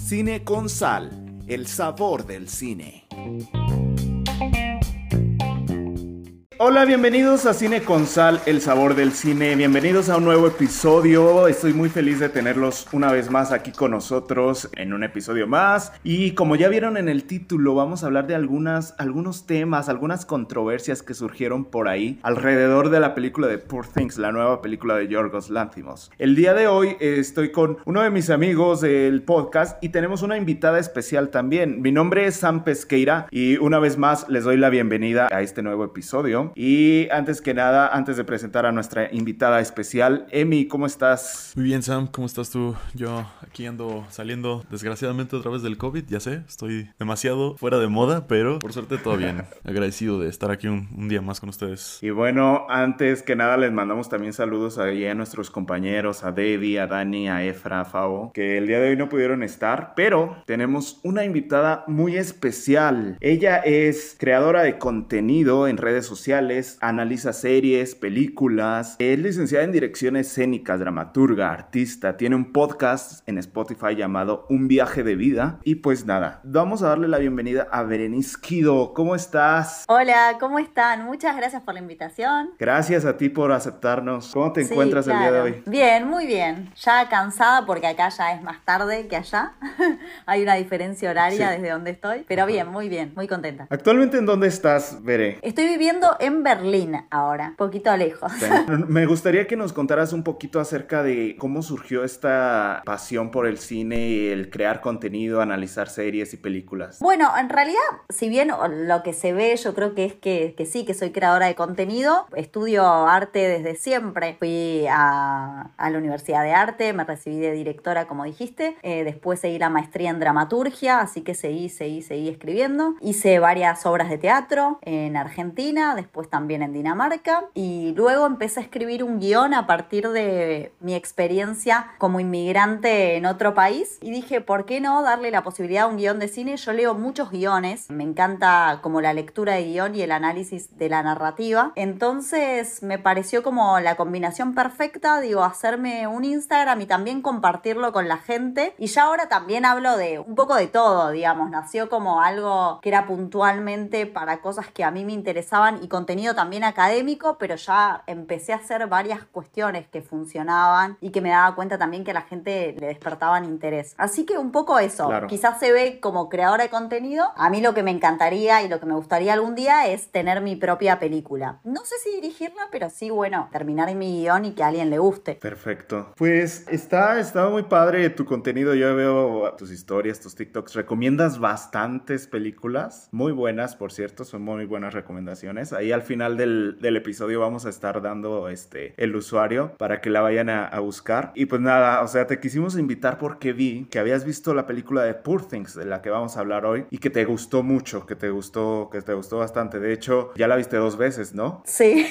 Cine con sal, el sabor del cine. Hola, bienvenidos a Cine con Sal, el sabor del cine. Bienvenidos a un nuevo episodio. Estoy muy feliz de tenerlos una vez más aquí con nosotros en un episodio más. Y como ya vieron en el título, vamos a hablar de algunas, algunos temas, algunas controversias que surgieron por ahí alrededor de la película de Poor Things, la nueva película de Yorgos Lanthimos. El día de hoy eh, estoy con uno de mis amigos del podcast y tenemos una invitada especial también. Mi nombre es Sam Pesqueira y una vez más les doy la bienvenida a este nuevo episodio. Y antes que nada, antes de presentar a nuestra invitada especial, Emi, ¿cómo estás? Muy bien, Sam, ¿cómo estás tú? Yo aquí ando saliendo desgraciadamente otra vez del COVID, ya sé, estoy demasiado fuera de moda, pero por suerte todo bien. Agradecido de estar aquí un, día más con ustedes. Y bueno, antes que nada les mandamos también saludos ahí a nuestros compañeros, a Debbie, a Dani, a Efra, a Fabo, que el día de hoy no pudieron estar, pero tenemos una invitada muy especial. Ella es creadora de contenido en redes sociales analiza series, películas, es licenciada en dirección escénicas, dramaturga, artista, tiene un podcast en Spotify llamado Un viaje de vida y pues nada, vamos a darle la bienvenida a Berenice Kido, ¿cómo estás? Hola, ¿cómo están? Muchas gracias por la invitación. Gracias a ti por aceptarnos. ¿Cómo te encuentras el día de hoy? Bien, muy bien. Ya cansada porque acá ya es más tarde que allá. Hay una diferencia horaria desde donde estoy, pero bien, muy bien, muy contenta. ¿Actualmente en dónde estás, Bere? Estoy viviendo en en Berlín ahora, poquito lejos. Me gustaría que nos contaras un poquito acerca de cómo surgió esta pasión por el cine y el crear contenido, analizar series y películas. Bueno, en realidad, si bien lo que se ve, yo creo que es que, que sí, que soy creadora de contenido, estudio arte desde siempre. Fui a, a la Universidad de Arte, me recibí de directora, como dijiste, eh, después seguí la maestría en dramaturgia, así que seguí, seguí, seguí escribiendo. Hice varias obras de teatro en Argentina, después también en Dinamarca y luego empecé a escribir un guion a partir de mi experiencia como inmigrante en otro país y dije, ¿por qué no darle la posibilidad a un guion de cine? Yo leo muchos guiones, me encanta como la lectura de guion y el análisis de la narrativa, entonces me pareció como la combinación perfecta, digo, hacerme un Instagram y también compartirlo con la gente. Y ya ahora también hablo de un poco de todo, digamos, nació como algo que era puntualmente para cosas que a mí me interesaban y con contenido también académico, pero ya empecé a hacer varias cuestiones que funcionaban y que me daba cuenta también que a la gente le despertaban interés. Así que un poco eso, quizás se ve como creadora de contenido. A mí lo que me encantaría y lo que me gustaría algún día es tener mi propia película. No sé si dirigirla, pero sí, bueno, terminar en mi guion y que a alguien le guste. Perfecto. Pues está, está muy padre tu contenido. Yo veo tus historias, tus TikToks. Recomiendas bastantes películas, muy buenas, por cierto, son muy buenas recomendaciones. Ahí al final del, episodio vamos a estar dando este, el usuario para que la vayan a, buscar. Y pues nada, o sea, te quisimos invitar porque vi que habías visto la película de Poor Things, de la que vamos a hablar hoy, y que te gustó mucho, que te gustó, que te gustó bastante. De hecho, ya la viste dos veces, ¿no? Sí,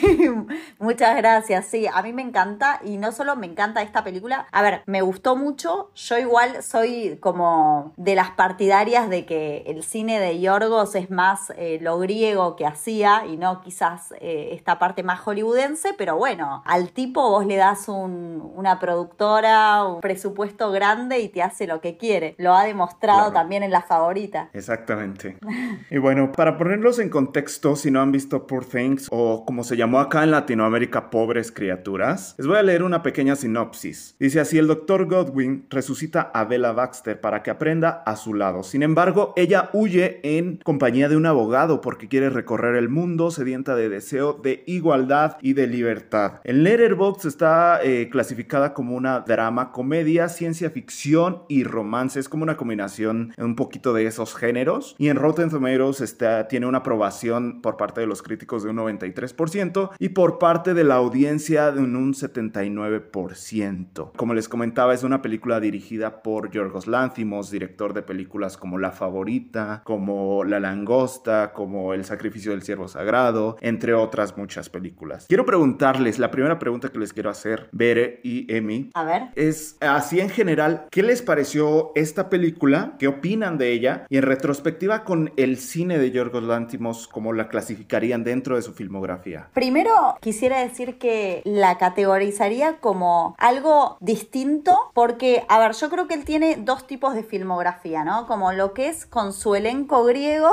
muchas gracias. Sí, a mí me encanta y no solo me encanta esta película, a ver, me gustó mucho. Yo igual soy como de las partidarias de que el cine de Yorgos es más eh, lo griego que hacía y no quizás eh, esta parte más hollywoodense, pero bueno, al tipo vos le das una productora, un presupuesto grande y te hace lo que quiere. Lo ha demostrado también en la favorita. Exactamente. y bueno, para ponerlos en contexto, si no han visto Poor Things o como se llamó acá en Latinoamérica, Pobres Criaturas, les voy a leer una pequeña sinopsis. Dice así, el doctor Godwin resucita a Bella Baxter para que aprenda a su lado. Sin embargo, ella huye en compañía de un abogado porque quiere recorrer el mundo, de deseo de igualdad y de libertad. En Letterboxd está eh, clasificada como una drama, comedia, ciencia ficción y romance. Es como una combinación un poquito de esos géneros. Y en Rotten Tomatoes está, tiene una aprobación por parte de los críticos de un 93% y por parte de la audiencia de un 79%. Como les comentaba, es una película dirigida por Yorgos Lanthimos, director de películas como La Favorita, como La Langosta, como El Sacrificio del Ciervo Sagrado, entre otras muchas películas. Quiero preguntarles, la primera pregunta que les quiero hacer, Bere y Emi, A ver. es así en general, ¿qué les pareció esta película? ¿Qué opinan de ella? Y en retrospectiva con el cine de Yorgos Lantimos, ¿cómo la clasificarían dentro de su filmografía? Primero quisiera decir que la categorizaría como algo distinto porque, a ver, yo creo que él tiene dos tipos de filmografía, ¿no? Como lo que es con su elenco griego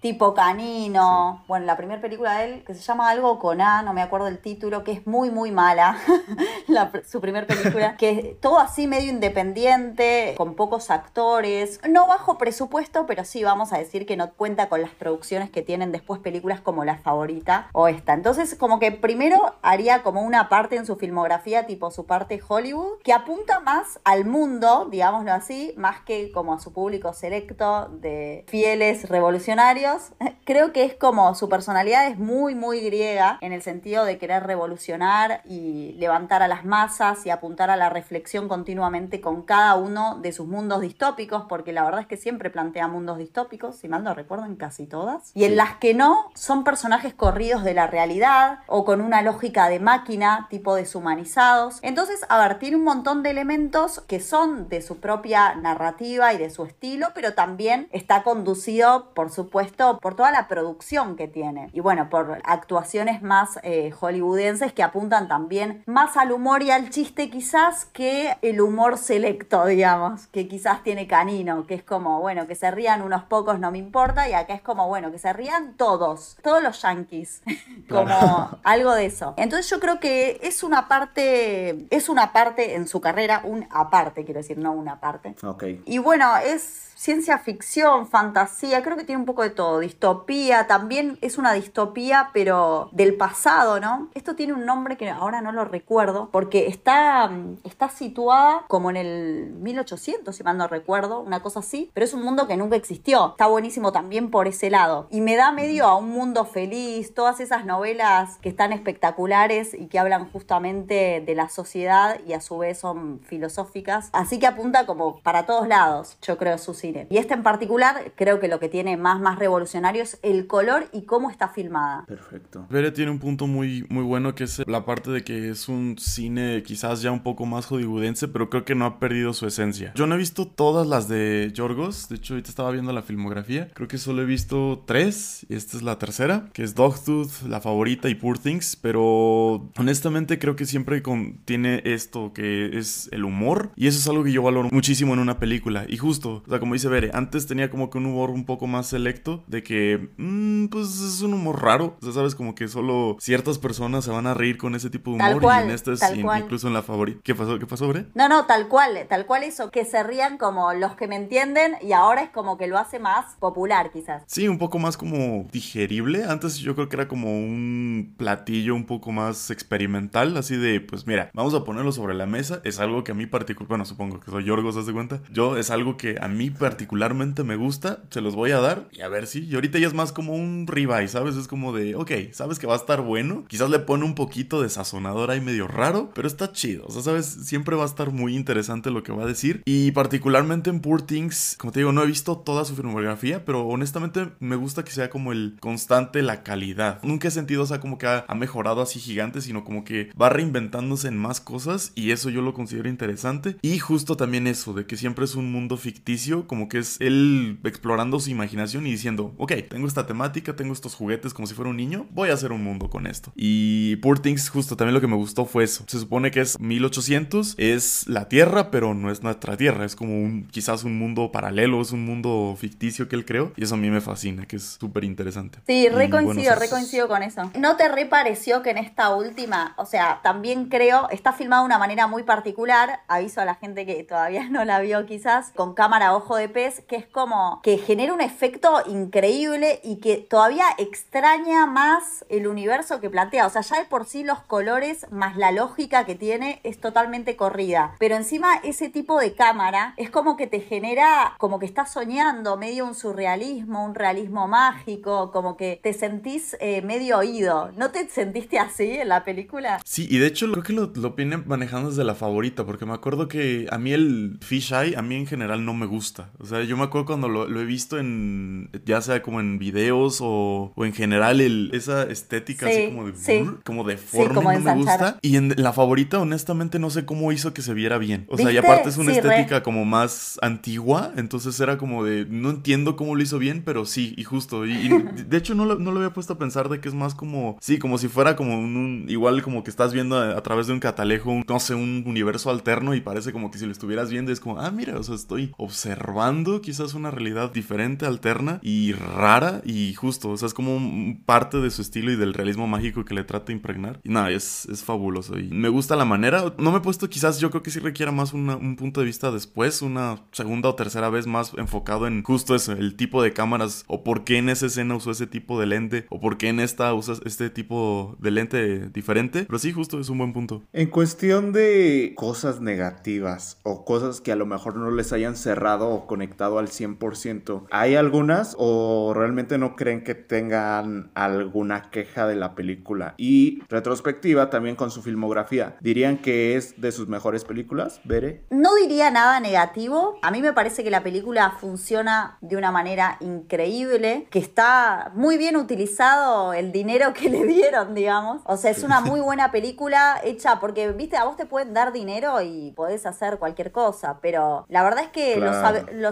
tipo Canino. Bueno, la primera película de él, que se llama algo con A, no me acuerdo el título, que es muy, muy mala. la, su primera película, que es todo así medio independiente, con pocos actores, no bajo presupuesto, pero sí vamos a decir que no cuenta con las producciones que tienen después películas como La Favorita o esta. Entonces, como que primero haría como una parte en su filmografía, tipo su parte Hollywood, que apunta más al mundo, digámoslo así, más que como a su público selecto de fieles revolucionarios creo que es como su personalidad es muy, muy griega en el sentido de querer revolucionar y levantar a las masas y apuntar a la reflexión continuamente con cada uno de sus mundos distópicos, porque la verdad es que siempre plantea mundos distópicos, si mal no recuerdo, en casi todas. Y en las que no, son personajes corridos de la realidad o con una lógica de máquina, tipo deshumanizados. Entonces, a ver, tiene un montón de elementos que son de su propia narrativa y de su estilo, pero también está conducido, por supuesto, por toda la producción que tiene. Y bueno, por actuaciones más eh, hollywoodenses que apuntan también más al humor y al chiste quizás que el humor selecto, digamos, que quizás tiene Canino, que es como, bueno, que se rían unos pocos no me importa y acá es como, bueno, que se rían todos, todos los yankees, como algo de eso. Entonces yo creo que es una parte, es una parte en su carrera, un aparte, quiero decir, no una parte. Ok. Y bueno, es ciencia ficción, fantasía, creo que tiene un poco de todo. Distopía, también es una distopía, pero del pasado, ¿no? Esto tiene un nombre que ahora no lo recuerdo, porque está, está situada como en el 1800, si mal no recuerdo, una cosa así, pero es un mundo que nunca existió. Está buenísimo también por ese lado. Y me da medio a un mundo feliz, todas esas novelas que están espectaculares y que hablan justamente de la sociedad y a su vez son filosóficas. Así que apunta como para todos lados, yo creo, y este en particular, creo que lo que tiene más, más revolucionario es el color y cómo está filmada. Perfecto. Vere tiene un punto muy, muy bueno que es la parte de que es un cine quizás ya un poco más hollywoodense, pero creo que no ha perdido su esencia. Yo no he visto todas las de Yorgos, de hecho ahorita estaba viendo la filmografía, creo que solo he visto tres, y esta es la tercera, que es Dogtooth, la favorita y Poor Things, pero honestamente creo que siempre contiene esto que es el humor, y eso es algo que yo valoro muchísimo en una película, y justo, o sea, como dice Bere, antes tenía como que un humor un poco más selecto, de que, mmm, pues es un humor raro, o sea, sabes, como que solo ciertas personas se van a reír con ese tipo de humor, cual, y en esta es in- incluso en la favorita. ¿Qué pasó? ¿Qué pasó, Bere? No, no, tal cual, tal cual eso, que se rían como los que me entienden y ahora es como que lo hace más popular quizás. Sí, un poco más como digerible. Antes yo creo que era como un platillo un poco más experimental, así de, pues mira, vamos a ponerlo sobre la mesa. Es algo que a mí particular, bueno, supongo que soy Yorgos, ¿se de cuenta? Yo es algo que a mí particularmente me gusta, se los voy a dar y a ver si. Y ahorita ya es más como un ribeye, ¿sabes? Es como de, ok, sabes que va a estar bueno. Quizás le pone un poquito de sazonador ahí medio raro, pero está chido. O sea, sabes, siempre va a estar muy interesante lo que va a decir. Y particularmente en Poor Things, como te digo, no he visto toda su filmografía, pero honestamente me gusta que sea como el constante la calidad. Nunca he sentido, o sea, como que ha, ha mejorado así gigante, sino como que va reinventándose en más cosas y eso yo lo considero interesante. Y justo también eso, de que siempre es un mundo ficticio, como que es él explorando su imaginación y diciendo, ok, tengo esta temática, tengo estos juguetes como si fuera un niño, voy a hacer un mundo con esto. Y Poor Things, justo también lo que me gustó fue eso. Se supone que es 1800, es la Tierra, pero no es nuestra Tierra, es como un, quizás un mundo paralelo, es un mundo ficticio que él creó y eso a mí me fascina, que es súper interesante. Sí, Y, re bueno, coincido, eso re es- coincido con eso. ¿No te re pareció que en esta última, o sea, también creo, está filmado de una manera muy particular, aviso a la gente que todavía no la vio quizás, con cámara ojo de que es como que genera un efecto increíble y que todavía extraña más el universo que plantea. O sea, ya de por sí los colores más la lógica que tiene es totalmente corrida. Pero encima ese tipo de cámara es como que te genera, como que estás soñando, medio un surrealismo, un realismo mágico, como que te sentís eh, medio oído. ¿No te sentiste así en la película? Sí, y de hecho creo que lo, lo manejando desde la favorita, porque me acuerdo que a mí el Fish Eye, a mí en general no me gusta. O sea, yo me acuerdo cuando lo, lo he visto en ya sea como en videos o, en general el, esa estética así como de, como deforme, no me gusta. Y en la favorita, honestamente, no sé cómo hizo que se viera bien. O sea, y aparte es una estética como más antigua, entonces era como de, no entiendo cómo lo hizo bien, pero sí, y justo. Y, de hecho no lo, no lo había puesto a pensar de que es más como, sí, como si fuera como un, igual como que estás viendo a, través de un catalejo, un, no sé, un universo alterno y parece como que si lo estuvieras viendo es como, ah, mira, o sea, estoy observando quizás una realidad diferente, alterna y rara y justo, o sea, es como parte de su estilo y del realismo mágico que le trata de impregnar. Y nada, es, es fabuloso y me gusta la manera. No me he puesto, quizás yo creo que sí requiera más un punto de vista después, una segunda o tercera vez más enfocado en justo eso, el tipo de cámaras o por qué en esa escena usó ese tipo de lente o por qué en esta usas este tipo de lente diferente. Pero sí, justo es un buen punto. En cuestión de cosas negativas o cosas que a lo mejor no les hayan cerrado conectado al 100%, ¿hay algunas o realmente no creen que tengan alguna queja de la película? Y retrospectiva también con su filmografía, ¿dirían que es de sus mejores películas, Bere? No diría nada negativo. A mí me parece que la película funciona de una manera increíble, que está muy bien utilizado el dinero que le dieron, digamos. O sea, es una muy buena película hecha porque, viste, a vos te pueden dar dinero y podés hacer cualquier cosa, pero la verdad es que lo,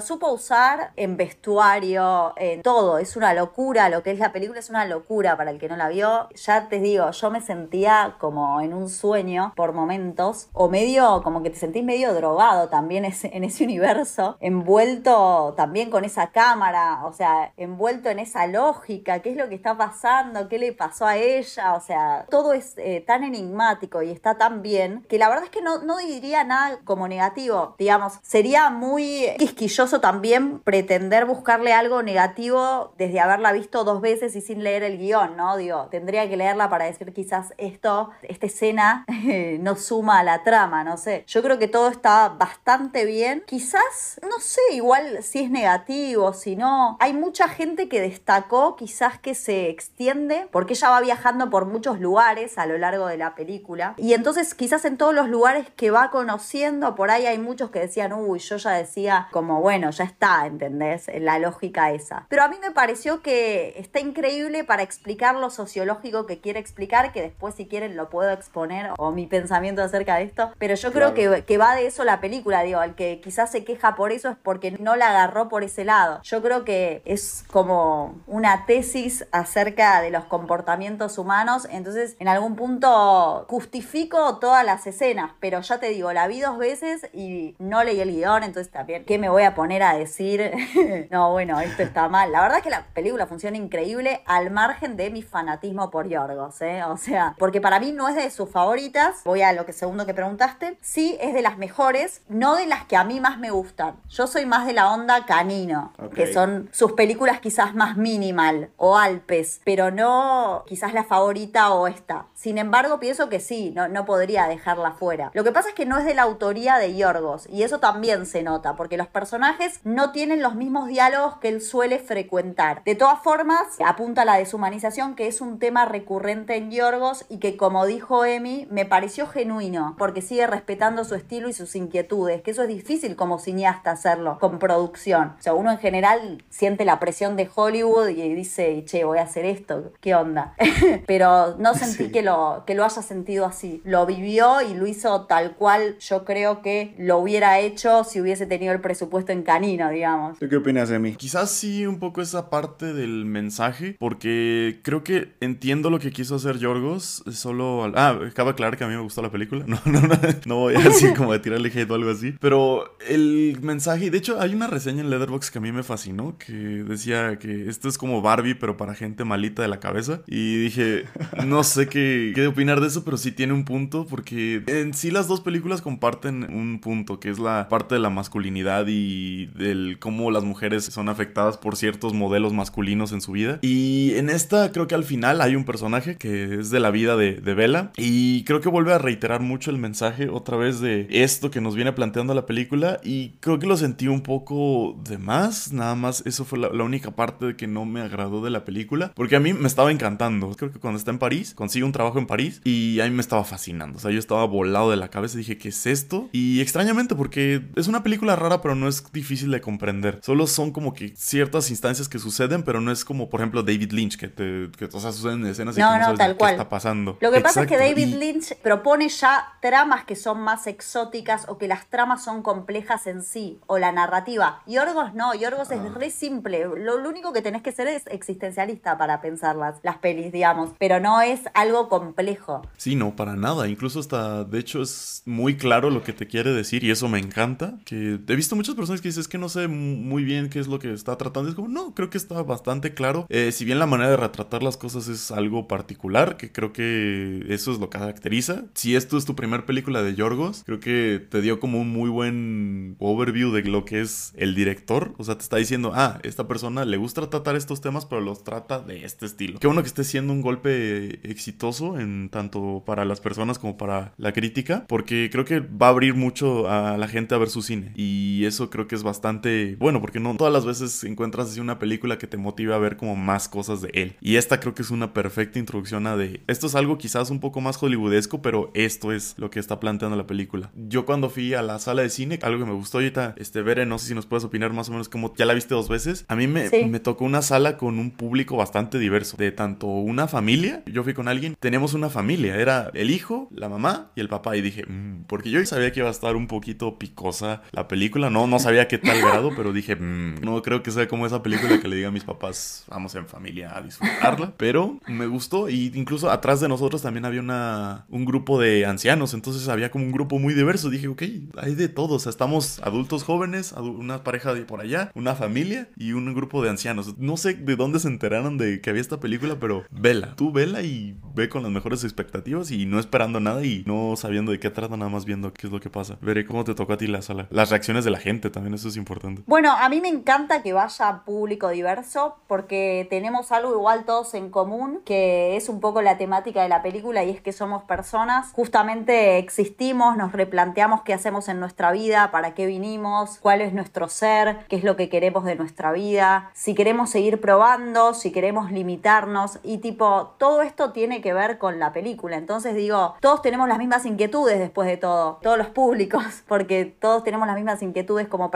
supo usar en vestuario, en todo. Es una locura, lo que es la película es una locura para el que no la vio. Ya te digo, yo me sentía como en un sueño por momentos, o medio, como que te sentís medio drogado también en ese universo, envuelto también con esa cámara, o sea, envuelto en esa lógica, qué es lo que está pasando, qué le pasó a ella, o sea, todo es eh, tan enigmático y está tan bien que la verdad es que no, no diría nada como negativo, digamos, sería muy quisquilloso también pretender buscarle algo negativo desde haberla visto dos veces y sin leer el guion, ¿no? Digo, tendría que leerla para decir quizás esto, esta escena no suma a la trama, no sé. Yo creo que todo está bastante bien. Quizás, no sé, igual si es negativo, si no. Hay mucha gente que destacó quizás que se extiende porque ella va viajando por muchos lugares a lo largo de la película. Y entonces quizás en todos los lugares que va conociendo, por ahí hay muchos que decían, uy, yo ya decía como, bueno, ya está, ¿entendés? La lógica esa. Pero a mí me pareció que está increíble para explicar lo sociológico que quiere explicar, que después si quieren lo puedo exponer o mi pensamiento acerca de esto. Pero yo creo que, que va de eso la película, digo, al que quizás se queja por eso es porque no la agarró por ese lado. Yo creo que es como una tesis acerca de los comportamientos humanos, entonces en algún punto justifico todas las escenas, pero ya te digo, la vi dos veces y no leí el guion, entonces también, ¿qué me voy a poner a decir? no, bueno, esto está mal. La verdad es que la película funciona increíble al margen de mi fanatismo por Yorgos, ¿eh? O sea, porque para mí no es de sus favoritas, voy a lo que segundo que preguntaste, sí es de las mejores, no de las que a mí más me gustan. Yo soy más de la onda canino, que son sus películas quizás más minimal o Alpes, pero no quizás la favorita o esta. Sin embargo, pienso que sí, no, no podría dejarla fuera. Lo que pasa es que no es de la autoría de Yorgos y eso también se nota, porque los personajes no tienen los mismos diálogos que él suele frecuentar. De todas formas, apunta a la deshumanización, que es un tema recurrente en Yorgos y que, como dijo Emi, me pareció genuino, porque sigue respetando su estilo y sus inquietudes, que eso es difícil como cineasta hacerlo con producción. O sea, uno en general siente la presión de Hollywood y dice, che, voy a hacer esto, ¿qué onda? Pero no sentí que, lo, que lo haya sentido así. Lo vivió y lo hizo tal cual yo creo que lo hubiera hecho si hubiese tenido el presupuesto en canino, digamos. ¿Tú qué opinas de mí? Quizás sí un poco esa parte del mensaje, porque creo que entiendo lo que quiso hacer Yorgos, solo... Ah, acaba de aclarar que a mí me gustó la película, no, no, no, no voy a decir como de tirarle hate o algo así, pero el mensaje, de hecho hay una reseña en Letterboxd que a mí me fascinó, que decía que esto es como Barbie, pero para gente malita de la cabeza, y dije, no sé qué, qué opinar de eso, pero sí tiene un punto, porque en sí las dos películas comparten un punto, que es la parte de la masculinidad y del cómo las mujeres son afectadas por ciertos modelos masculinos en su vida. Y en esta creo que al final hay un personaje que es de la vida de, de Bella, y creo que vuelve a reiterar mucho el mensaje otra vez de esto que nos viene planteando la película, y creo que lo sentí un poco de más, nada más eso fue la, única parte que no me agradó de la película, porque a mí me estaba encantando. Creo que cuando está en París, consigue un trabajo en París y a mí me estaba fascinando. O sea, yo estaba volado de la cabeza y dije, ¿qué es esto? Y extrañamente, porque es una película rara, pero no es difícil de comprender. Solo son como que ciertas instancias que suceden, pero no es como, por ejemplo, David Lynch, que, te, que o sea, suceden escenas y No, que no, no, sabes tal qué cual. está pasando. Lo que pasa es que David y- Lynch propone ya tramas que son más exóticas o que las tramas son complejas en sí, o la narrativa. Yorgos no, Yorgos Ah. es re simple. Lo, lo único que tenés que ser es existencialista para pensarlas, las pelis, digamos, pero no es algo complejo. Sí, no, para nada. Incluso hasta, de hecho, es muy claro lo que te quiere decir y eso me encanta. Que he visto muchas personas que dicen, es que no sé muy bien qué es lo que está tratando. Es como, no, creo que está bastante claro. Eh, si bien la manera de retratar las cosas es algo particular, que creo que eso es lo que caracteriza. Si esto es tu primer película de Yorgos, creo que te dio como un muy buen overview de lo que es el director. O sea, te está diciendo, ah, esta persona le gusta tratar estos temas, pero los trata de este estilo. Qué bueno que esté siendo un golpe exitoso en tanto para las personas como para la crítica, porque creo que va a abrir mucho a la gente a ver su cine. Y eso creo que es bastante bueno, porque no todas las veces encuentras así una película que te motive a ver como más cosas de él. Y esta creo que es una perfecta introducción a de esto es algo quizás un poco más hollywoodesco, pero esto es lo que está planteando la película. Yo cuando fui a la sala de cine, algo que me gustó ahorita, este Bere, no sé si nos puedes opinar más o menos como ya la viste dos veces. A mí me, Sí. me tocó una sala con un público bastante diverso, de tanto una familia, yo fui con alguien, teníamos una familia, era el hijo, la mamá y el papá y dije, "Mm", porque yo sabía que iba a estar un poquito picosa la película, no, no sabía qué tal grado, pero dije, "Mm, no creo que sea como esa película que le diga a mis papás, vamos en familia a disfrutarla, pero me gustó y incluso atrás de nosotros también había una, un grupo de ancianos, entonces había como un grupo muy diverso, dije, ok, hay de todo, o sea, estamos adultos jóvenes, una pareja de por allá, una familia y un grupo de ancianos. No sé de dónde se enteraron de que había esta película, pero vela, tú vela y ve con las mejores expectativas y no esperando nada y no sabiendo de qué trata, nada más viendo qué es lo que pasa. Veré cómo te tocó a ti la sala. Las reacciones de la gente también, eso es importante. Bueno, a mí me encanta que vaya público diverso porque tenemos algo igual todos en común, que es un poco la temática de la película y es que somos personas, justamente existimos, nos replanteamos qué hacemos en nuestra vida, para qué vinimos, cuál es nuestro ser, qué es lo que queremos de nuestra vida, si queremos seguir probando, si queremos limitarnos y tipo, todo esto tiene que ver con la película. Entonces digo, todos tenemos las mismas inquietudes después de todo, todos los públicos, porque todos tenemos las mismas inquietudes como personas,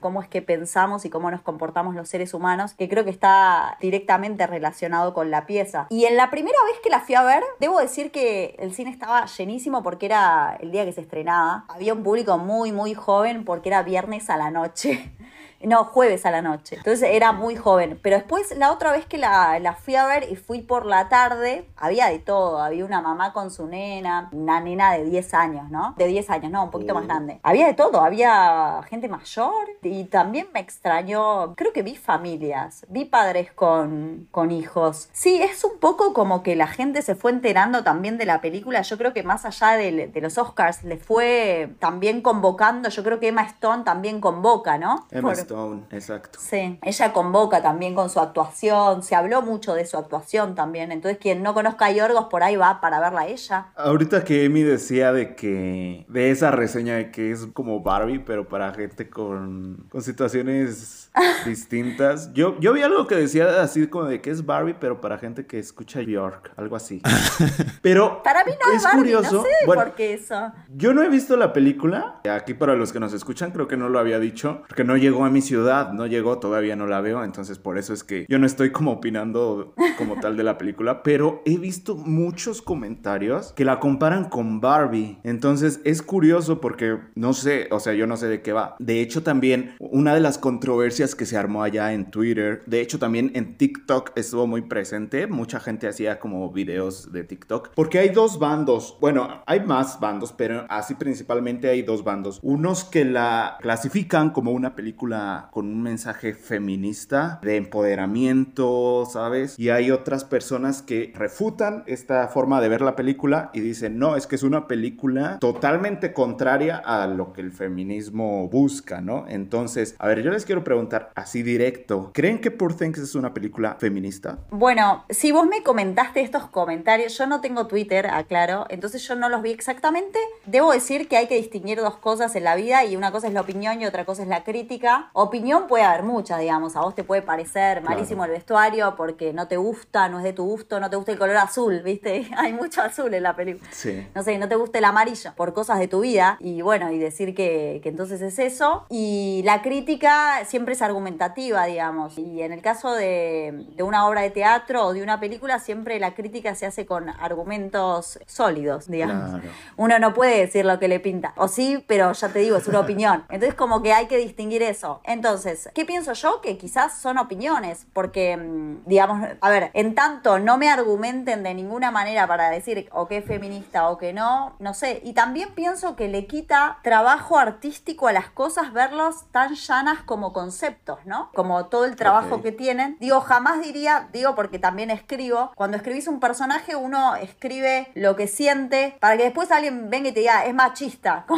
cómo es que pensamos y cómo nos comportamos los seres humanos, que creo que está directamente relacionado con la pieza. Y en la primera vez que la fui a ver, debo decir que el cine estaba llenísimo porque era el día que se estrenaba. Había un público muy, muy joven porque era viernes a la noche. No, jueves a la noche. Entonces era muy joven. Pero después, la otra vez que la, la fui a ver y fui por la tarde, había de todo. Había una mamá con su nena, una nena de 10 años, ¿no? De 10 años, no, un poquito más grande. Había de todo. Había gente mayor y también me extrañó. Creo que vi familias, vi padres con, con hijos. Sí, es un poco como que la gente se fue enterando también de la película. Yo creo que más allá de, de los Oscars, le fue también convocando. Yo creo que Emma Stone también convoca, ¿no? Emma Por- Stone, exacto. Sí, ella convoca también con su actuación, se habló mucho de su actuación también, entonces quien no conozca a Yorgos por ahí va para verla a ella. Ahorita que Emi decía de que, de esa reseña de que es como Barbie, pero para gente con, con situaciones distintas, yo, yo vi algo que decía así como de que es Barbie, pero para gente que escucha York, algo así. Pero Para mí no es, Barbie, curioso. no sé bueno, por qué eso. Yo no he visto la película. Aquí para los que nos escuchan, creo que no lo había dicho. Porque no llegó a mi ciudad, no llegó, todavía no la veo. Entonces por eso es que yo no estoy como opinando como tal de la película. Pero he visto muchos comentarios que la comparan con Barbie. Entonces es curioso porque no sé, o sea, yo no sé de qué va. De hecho también una de las controversias que se armó allá en Twitter, de hecho también en TikTok estuvo muy presente. Mucha gente hacía como videos de TikTok. Porque hay dos bandos. Bueno, hay más bandos, pero así principalmente hay dos bandos. Unos que la clasifican como una película con un mensaje feminista, de empoderamiento, ¿sabes? Y hay otras personas que refutan esta forma de ver la película y dicen, no, es que es una película totalmente contraria a lo que el feminismo busca, ¿no? Entonces, a ver, yo les quiero preguntar así directo, ¿creen que Poor Things es una película feminista? Bueno, si vos me comentaste estos comentarios, yo no tengo Twitter, aclaro, entonces yo no los vi exactamente. Debo decir que hay que distinguir dos cosas en la vida y una cosa es la opinión y otra cosa es la crítica. opinión puede haber mucha, digamos. A vos te puede parecer malísimo el vestuario porque no te gusta, no es de tu gusto, no te gusta el color azul, ¿viste? Hay mucho azul en la película. Sí. No sé, no te gusta el amarillo por cosas de tu vida. Y bueno, y decir que, que entonces es eso. Y la crítica siempre es argumentativa, digamos. Y en el caso de, de una obra de teatro o de una película, siempre la crítica se hace con argumentos sólidos, digamos. Claro. Uno no puede decir lo que le pinta. O sí, pero ya te digo, es una opinión. Entonces como que hay que distinguir eso. Entonces, ¿qué pienso yo? Que quizás son opiniones, porque, mm, digamos, a ver, en tanto no me argumenten de ninguna manera para decir o que es feminista o que no, no sé. Y también pienso que le quita trabajo artístico a las cosas verlos tan llanas como conceptos, ¿no? Como todo el trabajo que tienen. Digo, jamás diría, digo porque también escribo, cuando escribís un personaje uno escribe lo que siente para que después alguien venga y te diga, es machista.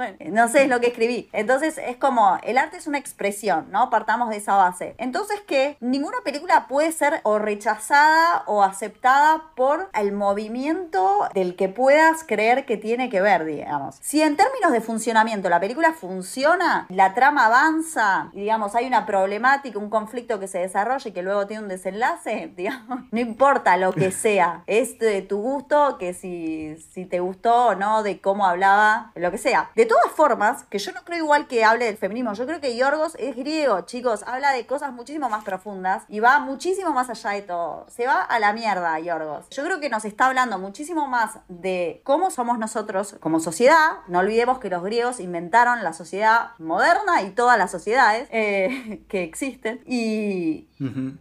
Bueno, no sé, es lo que escribí. Entonces es como, el arte es una expresión, ¿no? Partamos de esa base. Entonces que ninguna película puede ser o rechazada o aceptada por el movimiento del que puedas creer que tiene que ver, digamos. Si en términos de funcionamiento la película funciona, la trama avanza, y digamos, hay una problemática, un conflicto que se desarrolla y que luego tiene un desenlace, digamos, no importa lo que sea, es de tu gusto, que si, si te gustó o no, de cómo hablaba, lo que sea. De todas formas, que yo no creo igual que hable del feminismo, yo creo que Yorgos es griego, chicos, habla de cosas muchísimo más profundas y va muchísimo más allá de todo. Se va a la mierda, Yorgos. Yo creo que nos está hablando muchísimo más de cómo somos nosotros como sociedad. No olvidemos que los griegos inventaron la sociedad moderna y todas las sociedades eh, que existen. Y,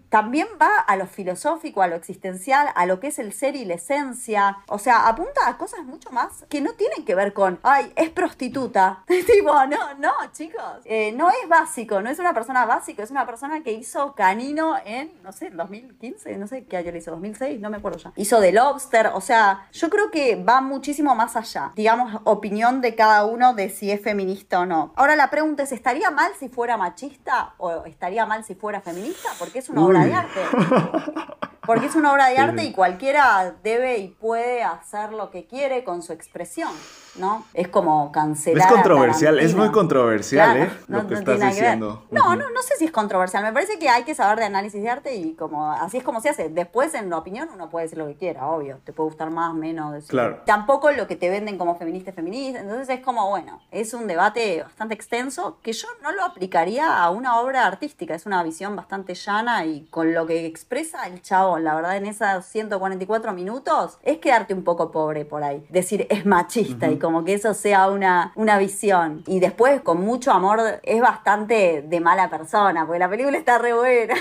también va a lo filosófico, a lo existencial, a lo que es el ser y la esencia. O sea, apunta a cosas mucho más que no tienen que ver con, ay, es prostituta. tipo, no, no, chicos. Eh, no es básico, no es una persona básica, es una persona que hizo Canino en, no sé, 2015, no sé qué año le hizo, 2006, no me acuerdo ya. Hizo The Lobster, o sea, yo creo que va muchísimo más allá. Digamos, opinión de cada uno de si es feminista o no. Ahora la pregunta es, ¿estaría mal si fuera machista o estaría mal si fuera feminista? Porque es una obra de arte. Porque es una obra de arte y cualquiera debe y puede hacer lo que quiere con su expresión, ¿no? Es como cancelar. Es a controversial, es muy controversial, Claro, ¿eh? no- Lo que no estás tiene nada que ver. diciendo. No, no, no sé si es controversial. Me parece que hay que saber de análisis de arte y como así es como se hace. Después, en la opinión, uno puede decir lo que quiera, obvio. Te puede gustar más, menos. decir. Claro. Tampoco lo que te venden como feminista es feminista. Entonces es como, bueno, es un debate bastante extenso que yo no lo aplicaría a una obra artística. Es una visión bastante llana y con lo que expresa el chabón, la verdad, en esos 144 minutos, es quedarte un poco pobre por ahí. Decir, es machista y como que eso sea una, una visión. Y después, con mucho amor, es bastante de mala persona, porque la película está re buena.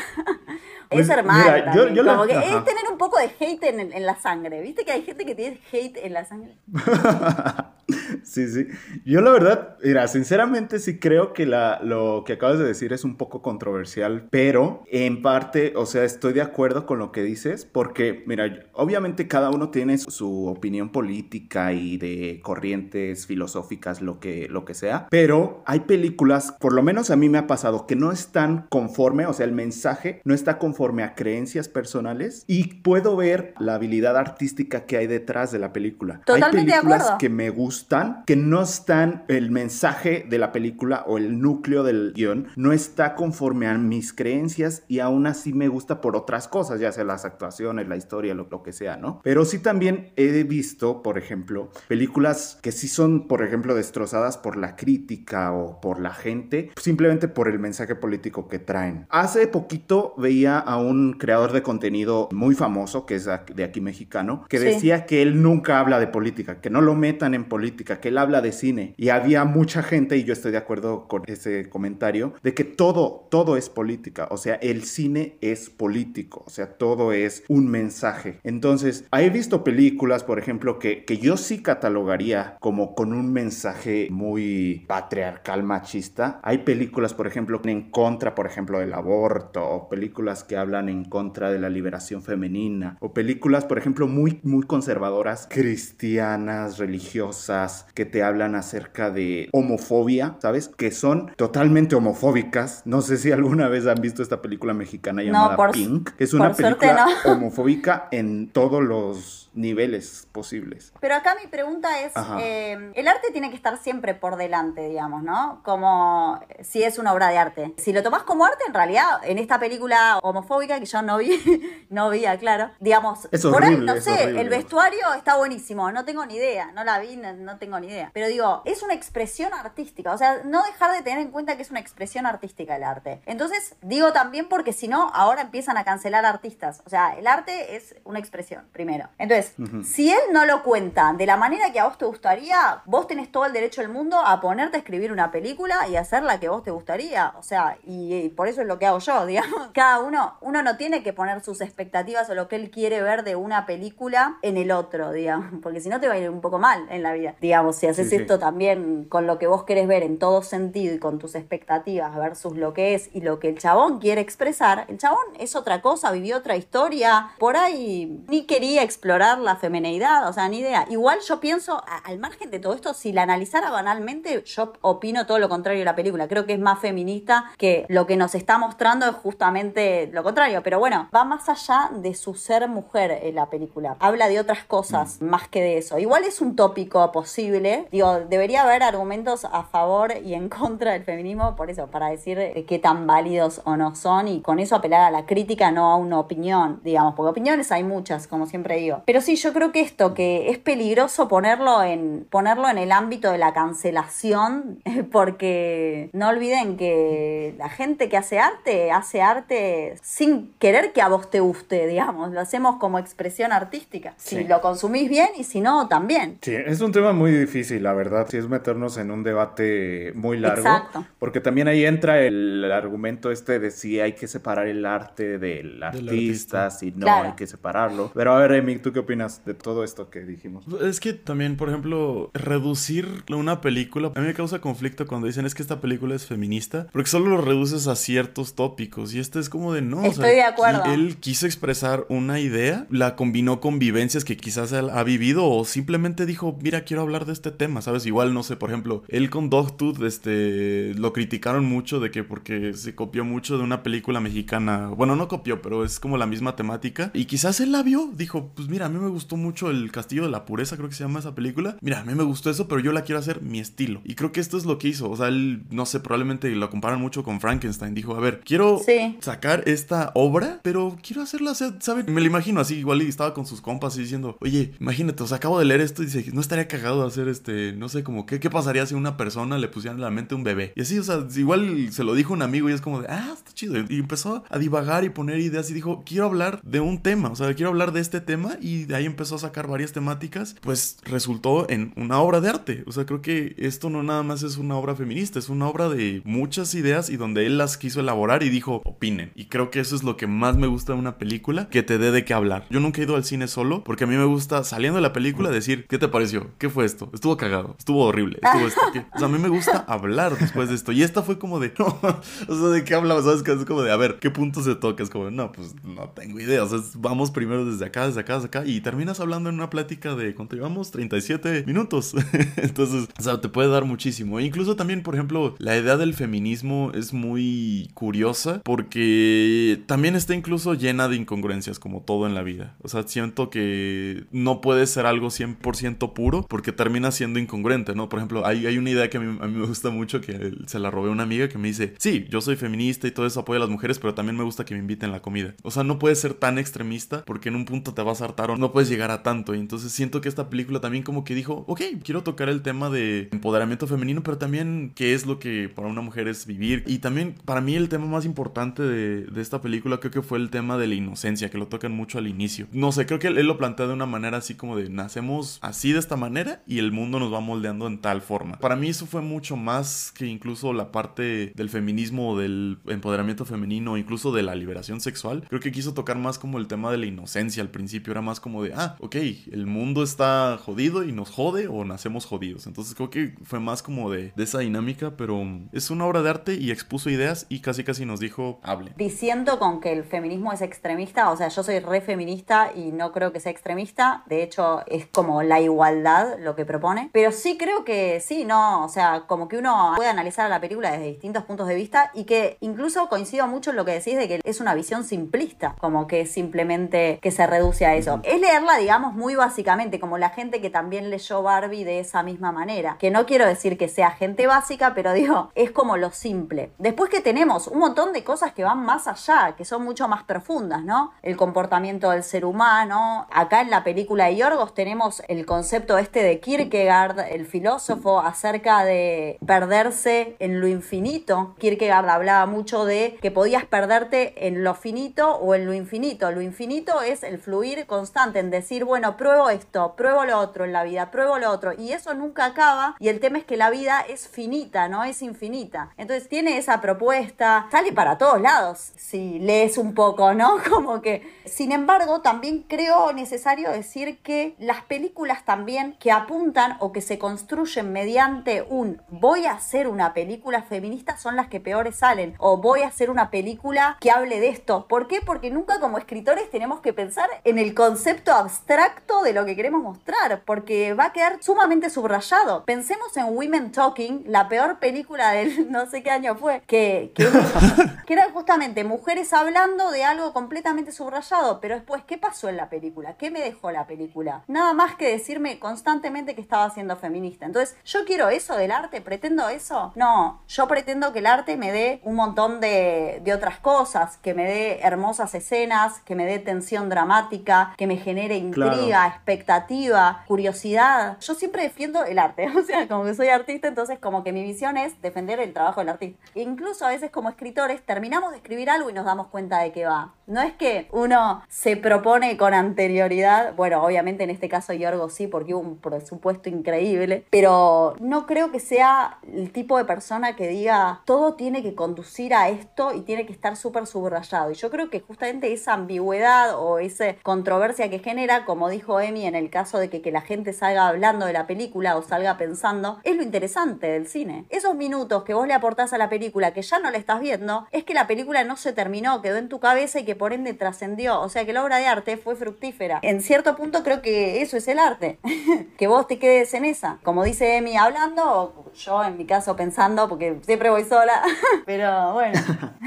Pues, es hermano. mira, yo- la- como que es tener un poco de hate en, en la sangre. ¿Viste que hay gente que tiene hate en la sangre? Sí, sí. Yo la verdad, mira, sinceramente sí creo que la, lo que acabas de decir es un poco controversial, pero en parte, o sea, estoy de acuerdo con lo que dices, porque, mira, obviamente cada uno tiene su, opinión política y de corrientes filosóficas, lo que, lo que sea, pero hay películas, por lo menos a mí me ha pasado, que no están conforme, o sea, el mensaje no está conforme a creencias personales y puedo ver la habilidad artística que hay detrás de la película. Totalmente hay de películas acuerdo. que me gustan, que no están, el mensaje de la película o el núcleo del guion no está conforme a mis creencias y aún así me gusta por otras cosas, ya sea las actuaciones, la historia, lo, lo que sea, ¿no? Pero sí también he visto, por ejemplo, películas que sí son, por ejemplo, destrozadas por la crítica o por la gente, simplemente por el mensaje político que traen. Hace poquito veía a un creador de contenido muy famoso, que es de aquí mexicano, que Sí. decía que él nunca habla de política, que no lo metan en política, que él habla de cine. Y había mucha gente, y yo estoy de acuerdo con ese comentario, de que todo, todo es política. O sea, el cine es político, o sea, todo es un mensaje. Entonces, he visto películas, por ejemplo, que, que yo sí catalogaría como con un mensaje muy patriarcal, machista. Hay películas, por ejemplo, en contra, por ejemplo, del aborto, o películas que hablan en contra de la liberación femenina, o películas, por ejemplo, muy, muy conservadoras, cristianas, religiosas, que te hablan acerca de homofobia, ¿sabes? Que son totalmente homofóbicas. No sé si alguna vez han visto esta película mexicana llamada Pink, es una película homofóbica en todos los niveles posibles. Pero acá mi pregunta es, eh, el arte tiene que estar siempre por delante, digamos, ¿no? Como si es una obra de arte. Si lo tomás como arte, en realidad, en esta película homofóbica que yo no vi, no vi, claro, digamos, es por ahí, no sé, el vestuario está buenísimo, no tengo ni idea, no la vi, no, tengo ni idea. Pero digo, es una expresión artística, o sea, no dejar de tener en cuenta que es una expresión artística el arte. Entonces, digo también porque si no, ahora empiezan a cancelar artistas. O sea, el arte es una expresión, primero. Entonces, si él no lo cuenta de la manera que a vos te gustaría, vos tenés todo el derecho del mundo a ponerte a escribir una película y hacer la que vos te gustaría. O sea, y, por eso es lo que hago yo, digamos. Cada uno, uno no tiene que poner sus expectativas o lo que él quiere ver de una película en el otro, digamos. Porque si no te va a ir un poco mal en la vida. Digamos, si haces esto también con lo que vos querés ver en todo sentido y con tus expectativas versus lo que es y lo que el chabón quiere expresar, el chabón es otra cosa, vivió otra historia. Por ahí ni quería explorar la femeneidad, o sea, ni idea. Igual yo pienso, al margen de todo esto, si la analizara banalmente, yo opino todo lo contrario de la película. Creo que es más feminista que lo que nos está mostrando es justamente lo contrario. Pero bueno, va más allá de su ser mujer en la película. Habla de otras cosas mm. más que de eso. Igual es un tópico posible. Digo, debería haber argumentos a favor y en contra del feminismo, por eso, para decir qué tan válidos o no son y con eso apelar a la crítica, no a una opinión, digamos, porque opiniones hay muchas, como siempre digo. Pero sí, yo creo que esto, que es peligroso ponerlo en, ponerlo en el ámbito de la cancelación, porque no olviden que la gente que hace arte, hace arte sin querer que a vos te guste, digamos, lo hacemos como expresión artística. Si lo consumís bien y si no, también. Sí, es un tema muy difícil, la verdad, si es meternos en un debate muy largo, Exacto. porque también ahí entra el argumento este de si hay que separar el arte del artista, si no hay que separarlo. Pero a ver, Emi, ¿tú qué opinas? de todo esto que dijimos. Es que también, por ejemplo, reducir una película, a mí me causa conflicto cuando dicen es que esta película es feminista, porque solo lo reduces a ciertos tópicos y este es como de no. Estoy de acuerdo. Él quiso expresar una idea, la combinó con vivencias que quizás él ha vivido o simplemente dijo, mira, quiero hablar de este tema, ¿sabes? Igual, no sé, por ejemplo, él con Dogtooth, este, lo criticaron mucho de que porque se copió mucho de una película mexicana, bueno, no copió, pero es como la misma temática y quizás él la vio, dijo, pues mira, a mí me gustó mucho el Castillo de la Pureza, creo que se llama esa película. Mira, a mí me gustó eso, pero yo la quiero hacer mi estilo. Y creo que esto es lo que hizo. O sea, él, no sé, probablemente lo comparan mucho con Frankenstein. Dijo, a ver, quiero sacar esta obra, pero quiero hacerla, ¿saben? Me lo imagino así, igual y estaba con sus compas y diciendo, oye, imagínate, o sea, acabo de leer esto y dice, no estaría cagado hacer este, no sé, como, ¿qué, qué pasaría si una persona le pusiera en la mente un bebé? Y así, o sea, igual se lo dijo un amigo y es como de, ah, está chido. Y empezó a divagar y poner ideas y dijo, quiero hablar de un tema, o sea, quiero hablar de este tema y de ahí empezó a sacar varias temáticas, pues resultó en una obra de arte. O sea, creo que esto no nada más es una obra feminista, es una obra de muchas ideas y donde él las quiso elaborar y dijo, opinen. Y creo que eso es lo que más me gusta de una película, que te dé de qué hablar. Yo nunca he ido al cine solo porque a mí me gusta saliendo de la película decir, ¿qué te pareció? ¿Qué fue esto? Estuvo cagado, estuvo horrible, estuvo esto. O sea, a mí me gusta hablar después de esto. Y esta fue como de, no, o sea, ¿de qué hablamos? ¿Sabes? Es como de, a ver, ¿qué punto se toca? Es como, no, pues no tengo idea. O sea, vamos primero desde acá, desde acá, desde acá terminas hablando en una plática de ¿cuánto llevamos? 37 minutos. Entonces, o sea, te puede dar muchísimo. E incluso también, por ejemplo, la idea del feminismo es muy curiosa porque también está incluso llena de incongruencias, como todo en la vida. O sea, siento que no puede ser algo 100% puro porque termina siendo incongruente, ¿no? Por ejemplo, hay, hay una idea que a mí, me gusta mucho que se la robé a una amiga que me dice, sí, yo soy feminista y todo eso apoyo a las mujeres, pero también me gusta que me inviten la comida. O sea, no puedes ser tan extremista porque en un punto te vas a hartar o no puedes llegar a tanto. Y entonces siento que esta película también como que dijo, ok, quiero tocar el tema de empoderamiento femenino, pero también qué es lo que para una mujer es vivir. Y también para mí el tema más importante de, de esta película creo que fue el tema de la inocencia, que lo tocan mucho al inicio. No sé, creo que él, lo plantea de una manera así como de nacemos así de esta manera y el mundo nos va moldeando en tal forma. Para mí eso fue mucho más que incluso la parte del feminismo o del empoderamiento femenino, incluso de la liberación sexual. Creo que quiso tocar más como el tema de la inocencia al principio. Era más como de, ah, ok, el mundo está jodido y nos jode o nacemos jodidos. Entonces creo que fue más como de, de, esa dinámica, pero es una obra de arte y expuso ideas y casi casi nos dijo, hable. Diciendo con que el feminismo es extremista, o sea, yo soy re feminista y no creo que sea extremista, de hecho es como la igualdad lo que propone. Pero sí creo que sí, no, o sea, como que uno puede analizar la película desde distintos puntos de vista y que incluso coincido mucho en lo que decís de que es una visión simplista, como que simplemente que se reduce a eso. Leerla, digamos, muy básicamente, como la gente que también leyó Barbie de esa misma manera. Que no quiero decir que sea gente básica, pero digo, es como lo simple. Después que tenemos un montón de cosas que van más allá, que son mucho más profundas, ¿no? El comportamiento del ser humano. Acá en la película de Yorgos tenemos el concepto este de Kierkegaard, el filósofo, acerca de perderse en lo infinito. Kierkegaard hablaba mucho de que podías perderte en lo finito o en lo infinito. Lo infinito es el fluir constante, en decir, bueno, pruebo esto, pruebo lo otro en la vida, pruebo lo otro. Y eso nunca acaba. Y el tema es que la vida es finita, no es infinita. Entonces tiene esa propuesta, sale para todos lados, si lees un poco, ¿no? Como que, sin embargo, también creo necesario decir que las películas también que apuntan o que se construyen mediante un voy a hacer una película feminista son las que peores salen o voy a hacer una película que hable de esto. ¿Por qué? Porque nunca como escritores tenemos que pensar en el concepto abstracto de lo que queremos mostrar, porque va a quedar sumamente subrayado. Pensemos en Women Talking, la peor película del no sé qué año fue, que, que, que eran justamente mujeres hablando de algo completamente subrayado, pero después, ¿qué pasó en la película? ¿Qué me dejó la película? Nada más que decirme constantemente que estaba siendo feminista. Entonces, ¿yo quiero eso del arte? ¿Pretendo eso? No, yo pretendo que el arte me dé un montón de, de otras cosas, que me dé hermosas escenas, que me dé tensión dramática, que me genere intriga, expectativa, curiosidad. Yo siempre defiendo el arte, o sea, como que soy artista, entonces como que mi visión es defender el trabajo del artista. E incluso a veces como escritores terminamos de escribir algo y nos damos cuenta de que va. No es que uno se propone con anterioridad, bueno, obviamente en este caso Yorgo sí, porque hubo un presupuesto increíble, pero no creo que sea el tipo de persona que diga todo tiene que conducir a esto y tiene que estar súper subrayado. Y yo creo que justamente esa ambigüedad o esa controversia que genera, como dijo Emi en el caso de que, que la gente salga hablando de la película o salga pensando, es lo interesante del cine. Esos minutos que vos le aportás a la película que ya no la estás viendo, es que la película no se terminó, quedó en tu cabeza y que por ende trascendió. O sea que la obra de arte fue fructífera. En cierto punto creo que eso es el arte. que vos te quedes en esa. Como dice Emi hablando, yo en mi caso pensando, porque siempre voy sola. Pero bueno.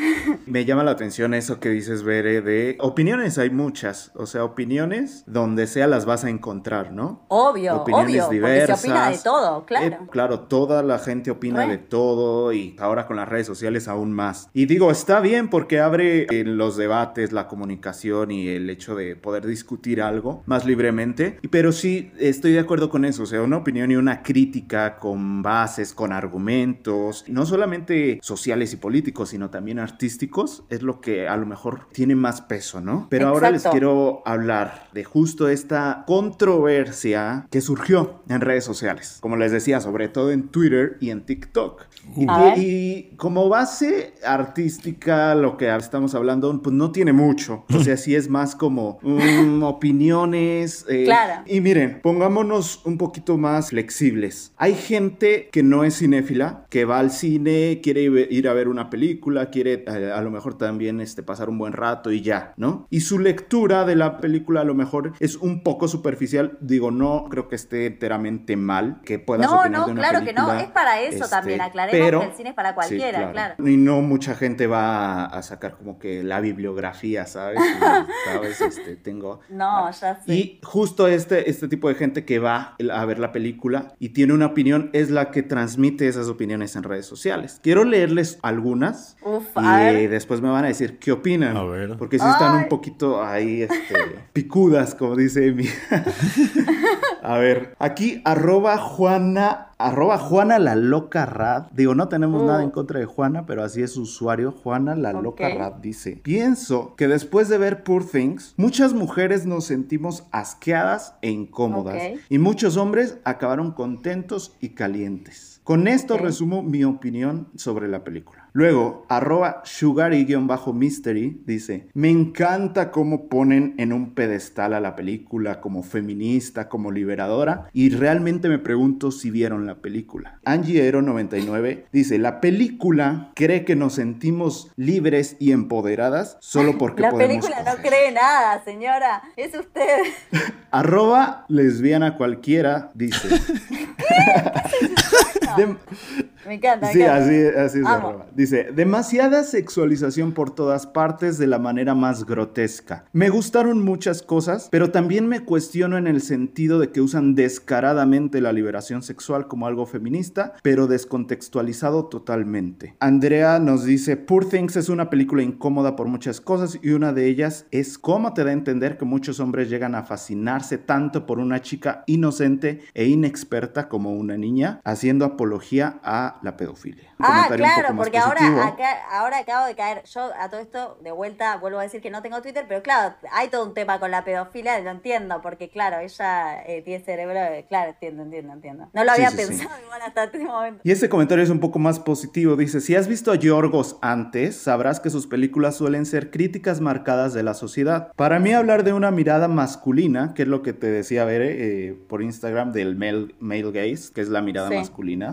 Me llama la atención eso que dices, Bere, de opiniones hay muchas. O sea, opiniones donde sea las vas a encontrar, ¿no? Obvio, opiniones obvio. diversas. Porque se opina de todo, claro. Eh, claro, toda la gente opina de todo y ahora con las redes sociales aún más. Y digo, está bien porque abre eh, los debates, la comunicación y el hecho de poder discutir algo más libremente. Pero sí, estoy de acuerdo con eso. O sea, una opinión y una crítica con bases, con argumentos, no solamente sociales y políticos, sino también artísticos, es lo que a lo mejor tiene más peso, ¿no? Pero ahora les Exacto. quiero hablar de justo esta controversia que surgió en redes sociales. Como les decía, sobre todo en Twitter y en TikTok. Y, que- ver. y como base artística, lo que estamos hablando, pues no tiene mucho. O sea, sí es más como mm, opiniones. eh, Claro. Y miren, pongámonos un poquito más flexibles. Hay gente que no es cinéfila, que va al cine, quiere ir- a ver una película, quiere eh, a lo mejor también este, pasar un buen rato y ya, ¿no? Y su lectura de la película a lo mejor es un poco superficial. Digo, no creo que esté enteramente mal que puedas No, no, de una claro que no, película, es para eso este, también, aclaremos que el cine es para cualquiera, claro. Y no mucha gente va a, a sacar como que la bibliografía, ¿sabes? Y, ¿Sabes? Este, tengo... No, ya sé. Y justo este, este tipo de gente que va a ver la película y tiene una opinión es la que transmite esas opiniones en redes sociales. Quiero leerles algunas Uf, y después me van a decir qué opinan. A ver. Porque sí están Ay. un poquito ahí este, picudas, como dice Emi. a ver, aquí arroba Juana, arroba Juana la loca rad. Digo, no tenemos Uh. nada en contra de Juana, pero así es su usuario. Juana la loca rad dice, pienso que después de ver Poor Things, muchas mujeres nos sentimos asqueadas e incómodas. Y muchos hombres acabaron contentos y calientes. Con esto resumo mi opinión sobre la película. Luego, arroba sugary-mystery dice, me encanta cómo ponen en un pedestal a la película como feminista, como liberadora, y realmente me pregunto si vieron la película. Angie Ero 99 dice, la película cree que nos sentimos libres y empoderadas solo porque la podemos película no coger". cree nada, señora. Es usted. Arroba lesbiana cualquiera dice. De- Me encanta. me Sí, encanta. así, así es. Dice, demasiada sexualización por todas partes de la manera más grotesca. Me gustaron muchas cosas, pero también me cuestiono en el sentido de que usan descaradamente la liberación sexual como algo feminista, pero descontextualizado totalmente. Andrea nos dice, Poor Things es una película incómoda por muchas cosas y una de ellas es cómo te da a entender que muchos hombres llegan a fascinarse tanto por una chica inocente e inexperta como una niña, haciendo apología a la pedofilia. Un Ah, claro, porque ahora, acá, ahora acabo de caer. Yo a todo esto, de vuelta, vuelvo a decir que no tengo Twitter, pero claro, hay todo un tema con la pedofilia, lo entiendo, porque claro, ella eh, tiene cerebro, eh, claro, entiendo, entiendo, entiendo. No lo había sí, sí. pensado igual hasta este momento. Y este comentario es un poco más positivo. Dice, si has visto a Yorgos antes, sabrás que sus películas suelen ser críticas marcadas de la sociedad. Para mí hablar de una mirada masculina, que es lo que te decía Bere eh, por Instagram del male, male gaze, que es la mirada Sí.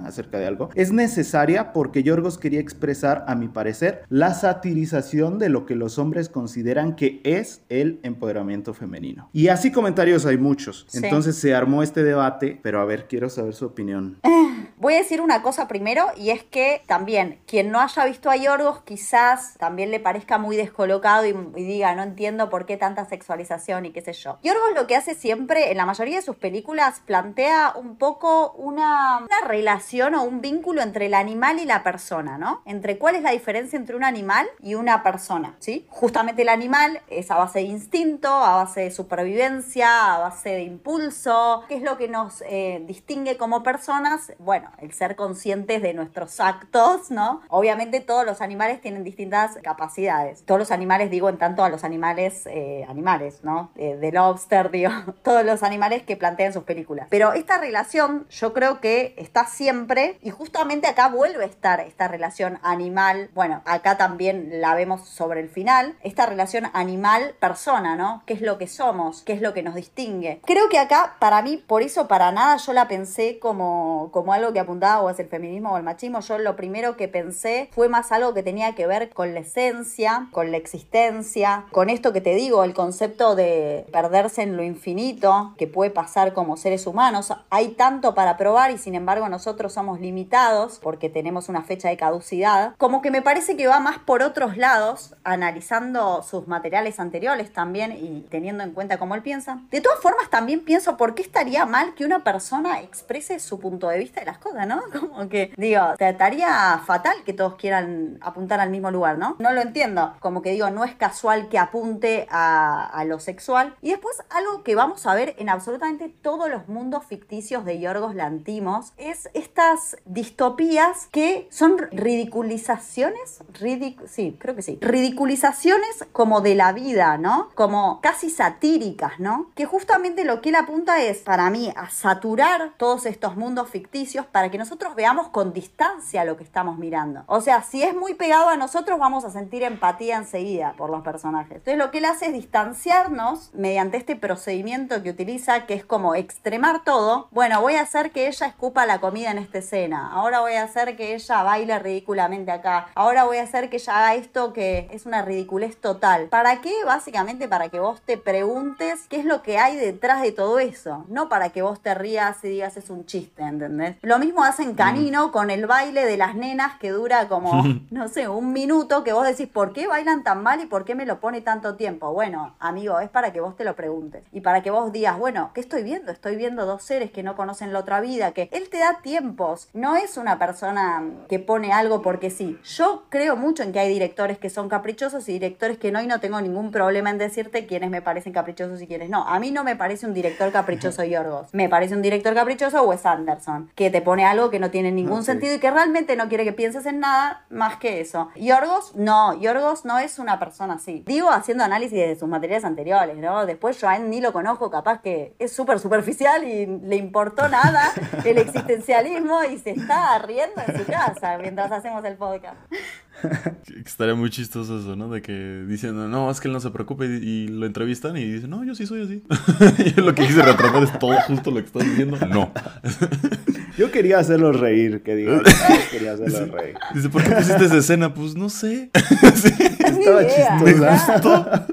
Acerca de algo, es necesaria porque Yorgos quería expresar, a mi parecer, la satirización de lo que los hombres consideran que es el empoderamiento femenino. Y así comentarios hay muchos. Sí. Entonces se armó este debate, pero a ver, quiero saber su opinión. Voy a decir una cosa primero, y es que también, quien no haya visto a Yorgos, quizás también le parezca muy descolocado y, y diga, no entiendo por qué tanta sexualización y qué sé yo. Yorgos lo que hace siempre, en la mayoría de sus películas, plantea un poco una, una relación o un vínculo entre el animal y la persona, ¿no? Entre cuál es la diferencia entre un animal y una persona, ¿sí? Justamente el animal es a base de instinto, a base de supervivencia, a base de impulso. ¿Qué es lo que nos eh, distingue como personas? Bueno, el ser conscientes de nuestros actos, ¿no? Obviamente todos los animales tienen distintas capacidades. Todos los animales, digo, en tanto a los animales, eh, animales, ¿no? Eh, de lobster, digo, todos los animales que plantean sus películas. Pero esta relación yo creo que está siempre y justamente acá vuelve a estar esta relación animal, bueno, acá también la vemos sobre el final, esta relación animal-persona, ¿no? ¿Qué es lo que somos? ¿Qué es lo que nos distingue? Creo que acá, para mí, por eso para nada yo la pensé como, como algo que apuntaba o es el feminismo o el machismo. Yo lo primero que pensé fue más algo que tenía que ver con la esencia, con la existencia, con esto que te digo, el concepto de perderse en lo infinito que puede pasar como seres humanos. Hay tanto para probar y sin embargo nosotros somos limitados porque tenemos una fecha de caducidad. Como que me parece que va más por otros lados, analizando sus materiales anteriores también y teniendo en cuenta cómo él piensa. De todas formas, también pienso por qué estaría mal que una persona exprese su punto de vista de las cosas, ¿no? Como que, digo, estaría fatal que todos quieran apuntar al mismo lugar, ¿no? No lo entiendo. Como que digo, no es casual que apunte a, lo sexual. Y después, algo que vamos a ver en absolutamente todos los mundos ficticios de Yorgos Lantimos es distopías que son ridiculizaciones. Ridic sí, creo que sí. Ridiculizaciones como de la vida, ¿no? Como casi satíricas, ¿no? Que justamente lo que él apunta es, para mí, a saturar todos estos mundos ficticios para que nosotros veamos con distancia lo que estamos mirando. O sea, si es muy pegado a nosotros, vamos a sentir empatía enseguida por los personajes. Entonces, lo que él hace es distanciarnos mediante este procedimiento que utiliza, que es como extremar todo. Bueno, voy a hacer que ella escupa la comida en esta escena. Ahora voy a hacer que ella baile ridículamente acá. Ahora voy a hacer que ella haga esto que es una ridiculez total. ¿Para qué? Básicamente para que vos te preguntes qué es lo que hay detrás de todo eso. No para que vos te rías y digas es un chiste, ¿entendés? Lo mismo hacen Canino con el baile de las nenas que dura como, no sé, un minuto que vos decís, ¿por qué bailan tan mal y por qué me lo pone tanto tiempo? Bueno, amigo, es para que vos te lo preguntes. Y para que vos digas, bueno, ¿qué estoy viendo? Estoy viendo dos seres que no conocen la otra vida, que él te da tiempos. No es una persona que pone algo porque sí. Yo creo mucho en que hay directores que son caprichosos y directores que no, y no tengo ningún problema en decirte quiénes me parecen caprichosos y quiénes no. A mí no me parece un director caprichoso Yorgos. Me parece un director caprichoso Wes Anderson, que te pone algo que no tiene ningún sentido y que realmente no quiere que pienses en nada más que eso. Yorgos, no, Yorgos no es una persona así. Digo haciendo análisis de sus materiales anteriores, ¿no? Después yo a él ni lo conozco, capaz que es súper superficial y le importó nada el existencialismo y se está riendo en su casa mientras hacemos el podcast. Estaría muy chistoso eso, ¿no? De que dicen, no, es que él no se preocupe y, y lo entrevistan y dicen, no, yo sí soy así. y lo que quise retratar es todo justo lo que estás diciendo. No. Yo quería hacerlo reír, que diga. quería hacerlo reír. Dice, ¿por qué pusiste esa escena? Pues no sé. Estaba chistosa.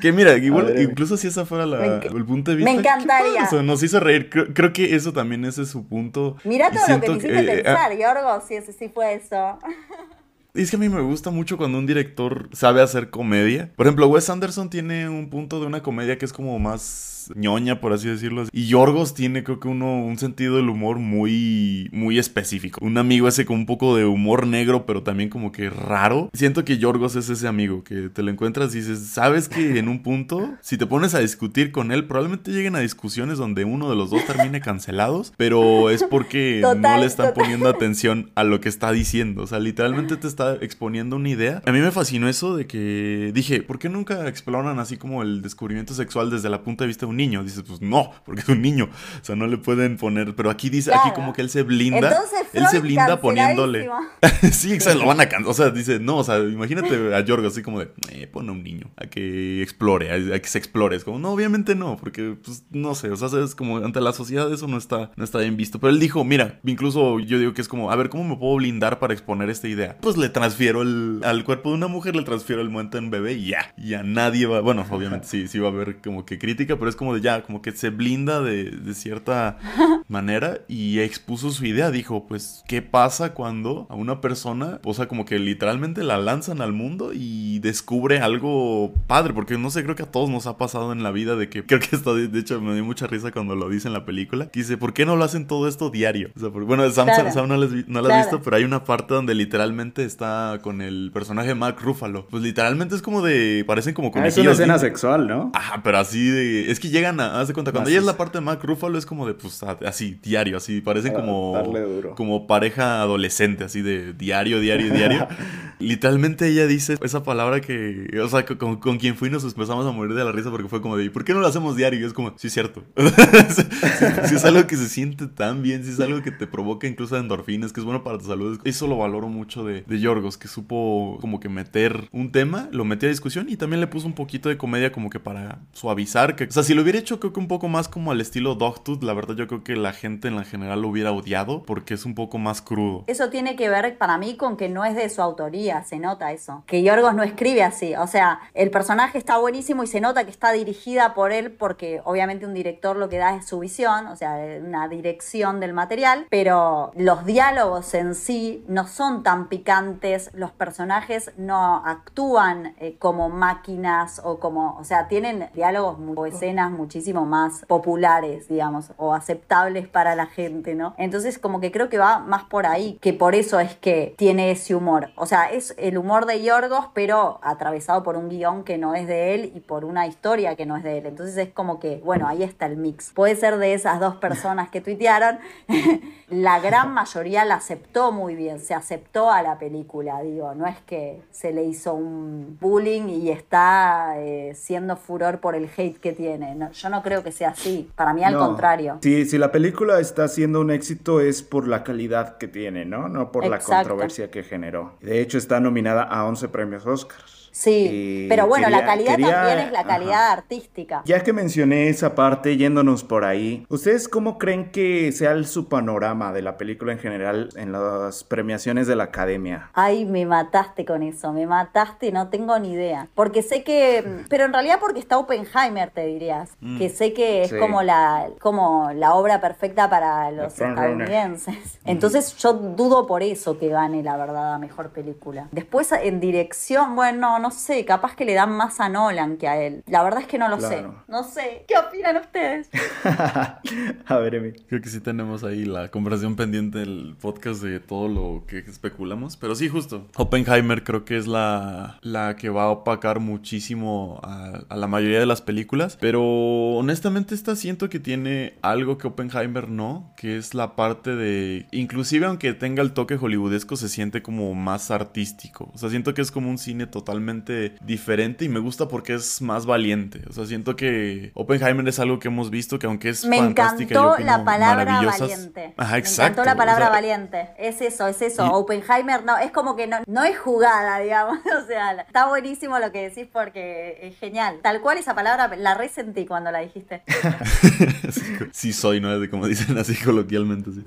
que, mira, incluso si esa fuera la, el punto de vista. Me encantaría. Eso nos hizo reír. Creo, que eso también ese es su punto. Mira todo lo que me hiciste eh, pensar, Yorgo, si ese sí fue eso. Es que a mí me gusta mucho cuando un director sabe hacer comedia. Por ejemplo, Wes Anderson tiene un punto de una comedia que es como más ñoña, por así decirlo. Y Yorgos tiene, creo que uno, un sentido del humor muy, muy específico. Un amigo ese con un poco de humor negro, pero también como que raro. Siento que Yorgos es ese amigo que te lo encuentras y dices, sabes que en un punto, si te pones a discutir con él, probablemente lleguen a discusiones donde uno de los dos termine cancelados, pero es porque no le están poniendo atención a lo que está diciendo. O sea, literalmente te está exponiendo una idea. A mí me fascinó eso de que dije, ¿por qué nunca exploran así como el descubrimiento sexual desde la punta de vista de un niño. Dices, pues no, porque es un niño. O sea, no le pueden poner. Pero aquí dice, aquí como que él se blinda. él se blinda poniéndole. sí, exacto, lo van a cantar. O sea, dice, no, o sea, imagínate a Yorgo así como de, eh, pone a un niño a que explore, a, que se explore. Es como, no, obviamente no, porque, pues, no sé, o sea, es como ante la sociedad eso no está, no está bien visto. Pero él dijo, mira, incluso yo digo que es como, a ver, ¿cómo me puedo blindar para exponer esta idea? Pues le transfiero el, al cuerpo de una mujer, le transfiero el momento en bebé y ya. Y a nadie va, bueno, obviamente sí, sí va a haber como que crítica, pero es como de ya, como que se blinda de, cierta manera y expuso su idea. Dijo, pues, ¿qué pasa cuando a una persona, o sea, como que literalmente la lanzan al mundo y descubre algo padre? Porque no sé, creo que a todos nos ha pasado en la vida de que, creo que esto, de hecho, me dio mucha risa cuando lo dice en la película, que dice, ¿por qué no lo hacen todo esto diario? O sea, bueno, Sam, no, lo has visto, pero hay una parte donde literalmente está con el personaje Mark Ruffalo. Pues literalmente es como de, parecen como ah, es una escena sexual, ¿no? Ajá, pero así de, es que llegan a, cuenta, cuando ella es la parte de Mark Ruffalo es como de, pues, así, diario, así, parecen como, como pareja adolescente, así de diario, diario, diario. Literalmente ella dice esa palabra que, o sea, con, con, quien fui nos empezamos a morir de la risa porque fue como de, ¿por qué no lo hacemos diario? Y es como, sí, es cierto. si, es algo que se siente tan bien, si es algo que te provoca incluso endorfinas, que es bueno para tu salud. Eso lo valoro mucho de, de Yorgos, que supo como que meter un tema, lo metió a discusión y también le puso un poquito de comedia como que para suavizar. Que, o sea, si lo hubiera hecho creo que un poco más como al estilo Dogtooth, la verdad yo creo que la gente en la general lo hubiera odiado porque es un poco más crudo. Eso tiene que ver para mí con que no es de su autoría, se nota eso. Que Yorgos no escribe así, o sea, el personaje está buenísimo y se nota que está dirigida por él porque obviamente un director lo que da es su visión, o sea, una dirección del material, pero los diálogos en sí no son tan picantes, los personajes no actúan eh, como máquinas o como, o sea, tienen diálogos o escenas muchísimo más populares, digamos, o aceptables para la gente, ¿no? Entonces como que creo que va más por ahí, que por eso es que tiene ese humor. O sea, es el humor de Yorgos, pero atravesado por un guion que no es de él y por una historia que no es de él. Entonces es como que, bueno, ahí está el mix. Puede ser de esas dos personas que tuitearon, la gran mayoría la aceptó muy bien, se aceptó a la película, digo, no es que se le hizo un bullying y está eh, siendo furor por el hate que tiene. yo no creo que sea así. Para mí, al contrario. Si, si la película está siendo un éxito es por la calidad que tiene, ¿no? No por la controversia que generó. De hecho, está nominada a 11 premios Oscars. Sí, pero bueno, la calidad también es la calidad artística. Ya que mencioné esa parte, yéndonos por ahí, ¿ustedes cómo creen que sea su panorama de la película en general en las premiaciones de la academia? Ay, me mataste con eso, me mataste, no tengo ni idea. Porque sé que, pero en realidad porque está Oppenheimer, te dirías, mm. que sé que es como, la, como la obra perfecta para los estadounidenses. Entonces yo dudo por eso que gane la verdad a mejor película. Después en dirección, bueno, no sé, capaz que le dan más a Nolan que a él. La verdad es que no lo sé. No sé. ¿Qué opinan ustedes? a ver, Emi. Creo que sí tenemos ahí la conversación pendiente del podcast de todo lo que especulamos. Pero sí, justo. Oppenheimer creo que es la, la que va a opacar muchísimo a, a la mayoría de las películas. Pero honestamente esta siento que tiene algo que Oppenheimer no, que es la parte de... Inclusive aunque tenga el toque hollywoodesco, se siente como más artístico. O sea, siento que es como un cine totalmente totalmente diferente y me gusta porque es más valiente. O sea, siento que Oppenheimer es algo que hemos visto que aunque es me fantástica, encantó yo la palabra valiente. Ajá, Me exacto. encantó la palabra O sea, valiente. Es eso, es eso. y- Oppenheimer no, es como que no, no es jugada, digamos. O sea, está buenísimo lo que decís porque es genial. Tal cual esa palabra la resentí cuando la dijiste. sí soy, ¿no? De como dicen así coloquialmente. Sí,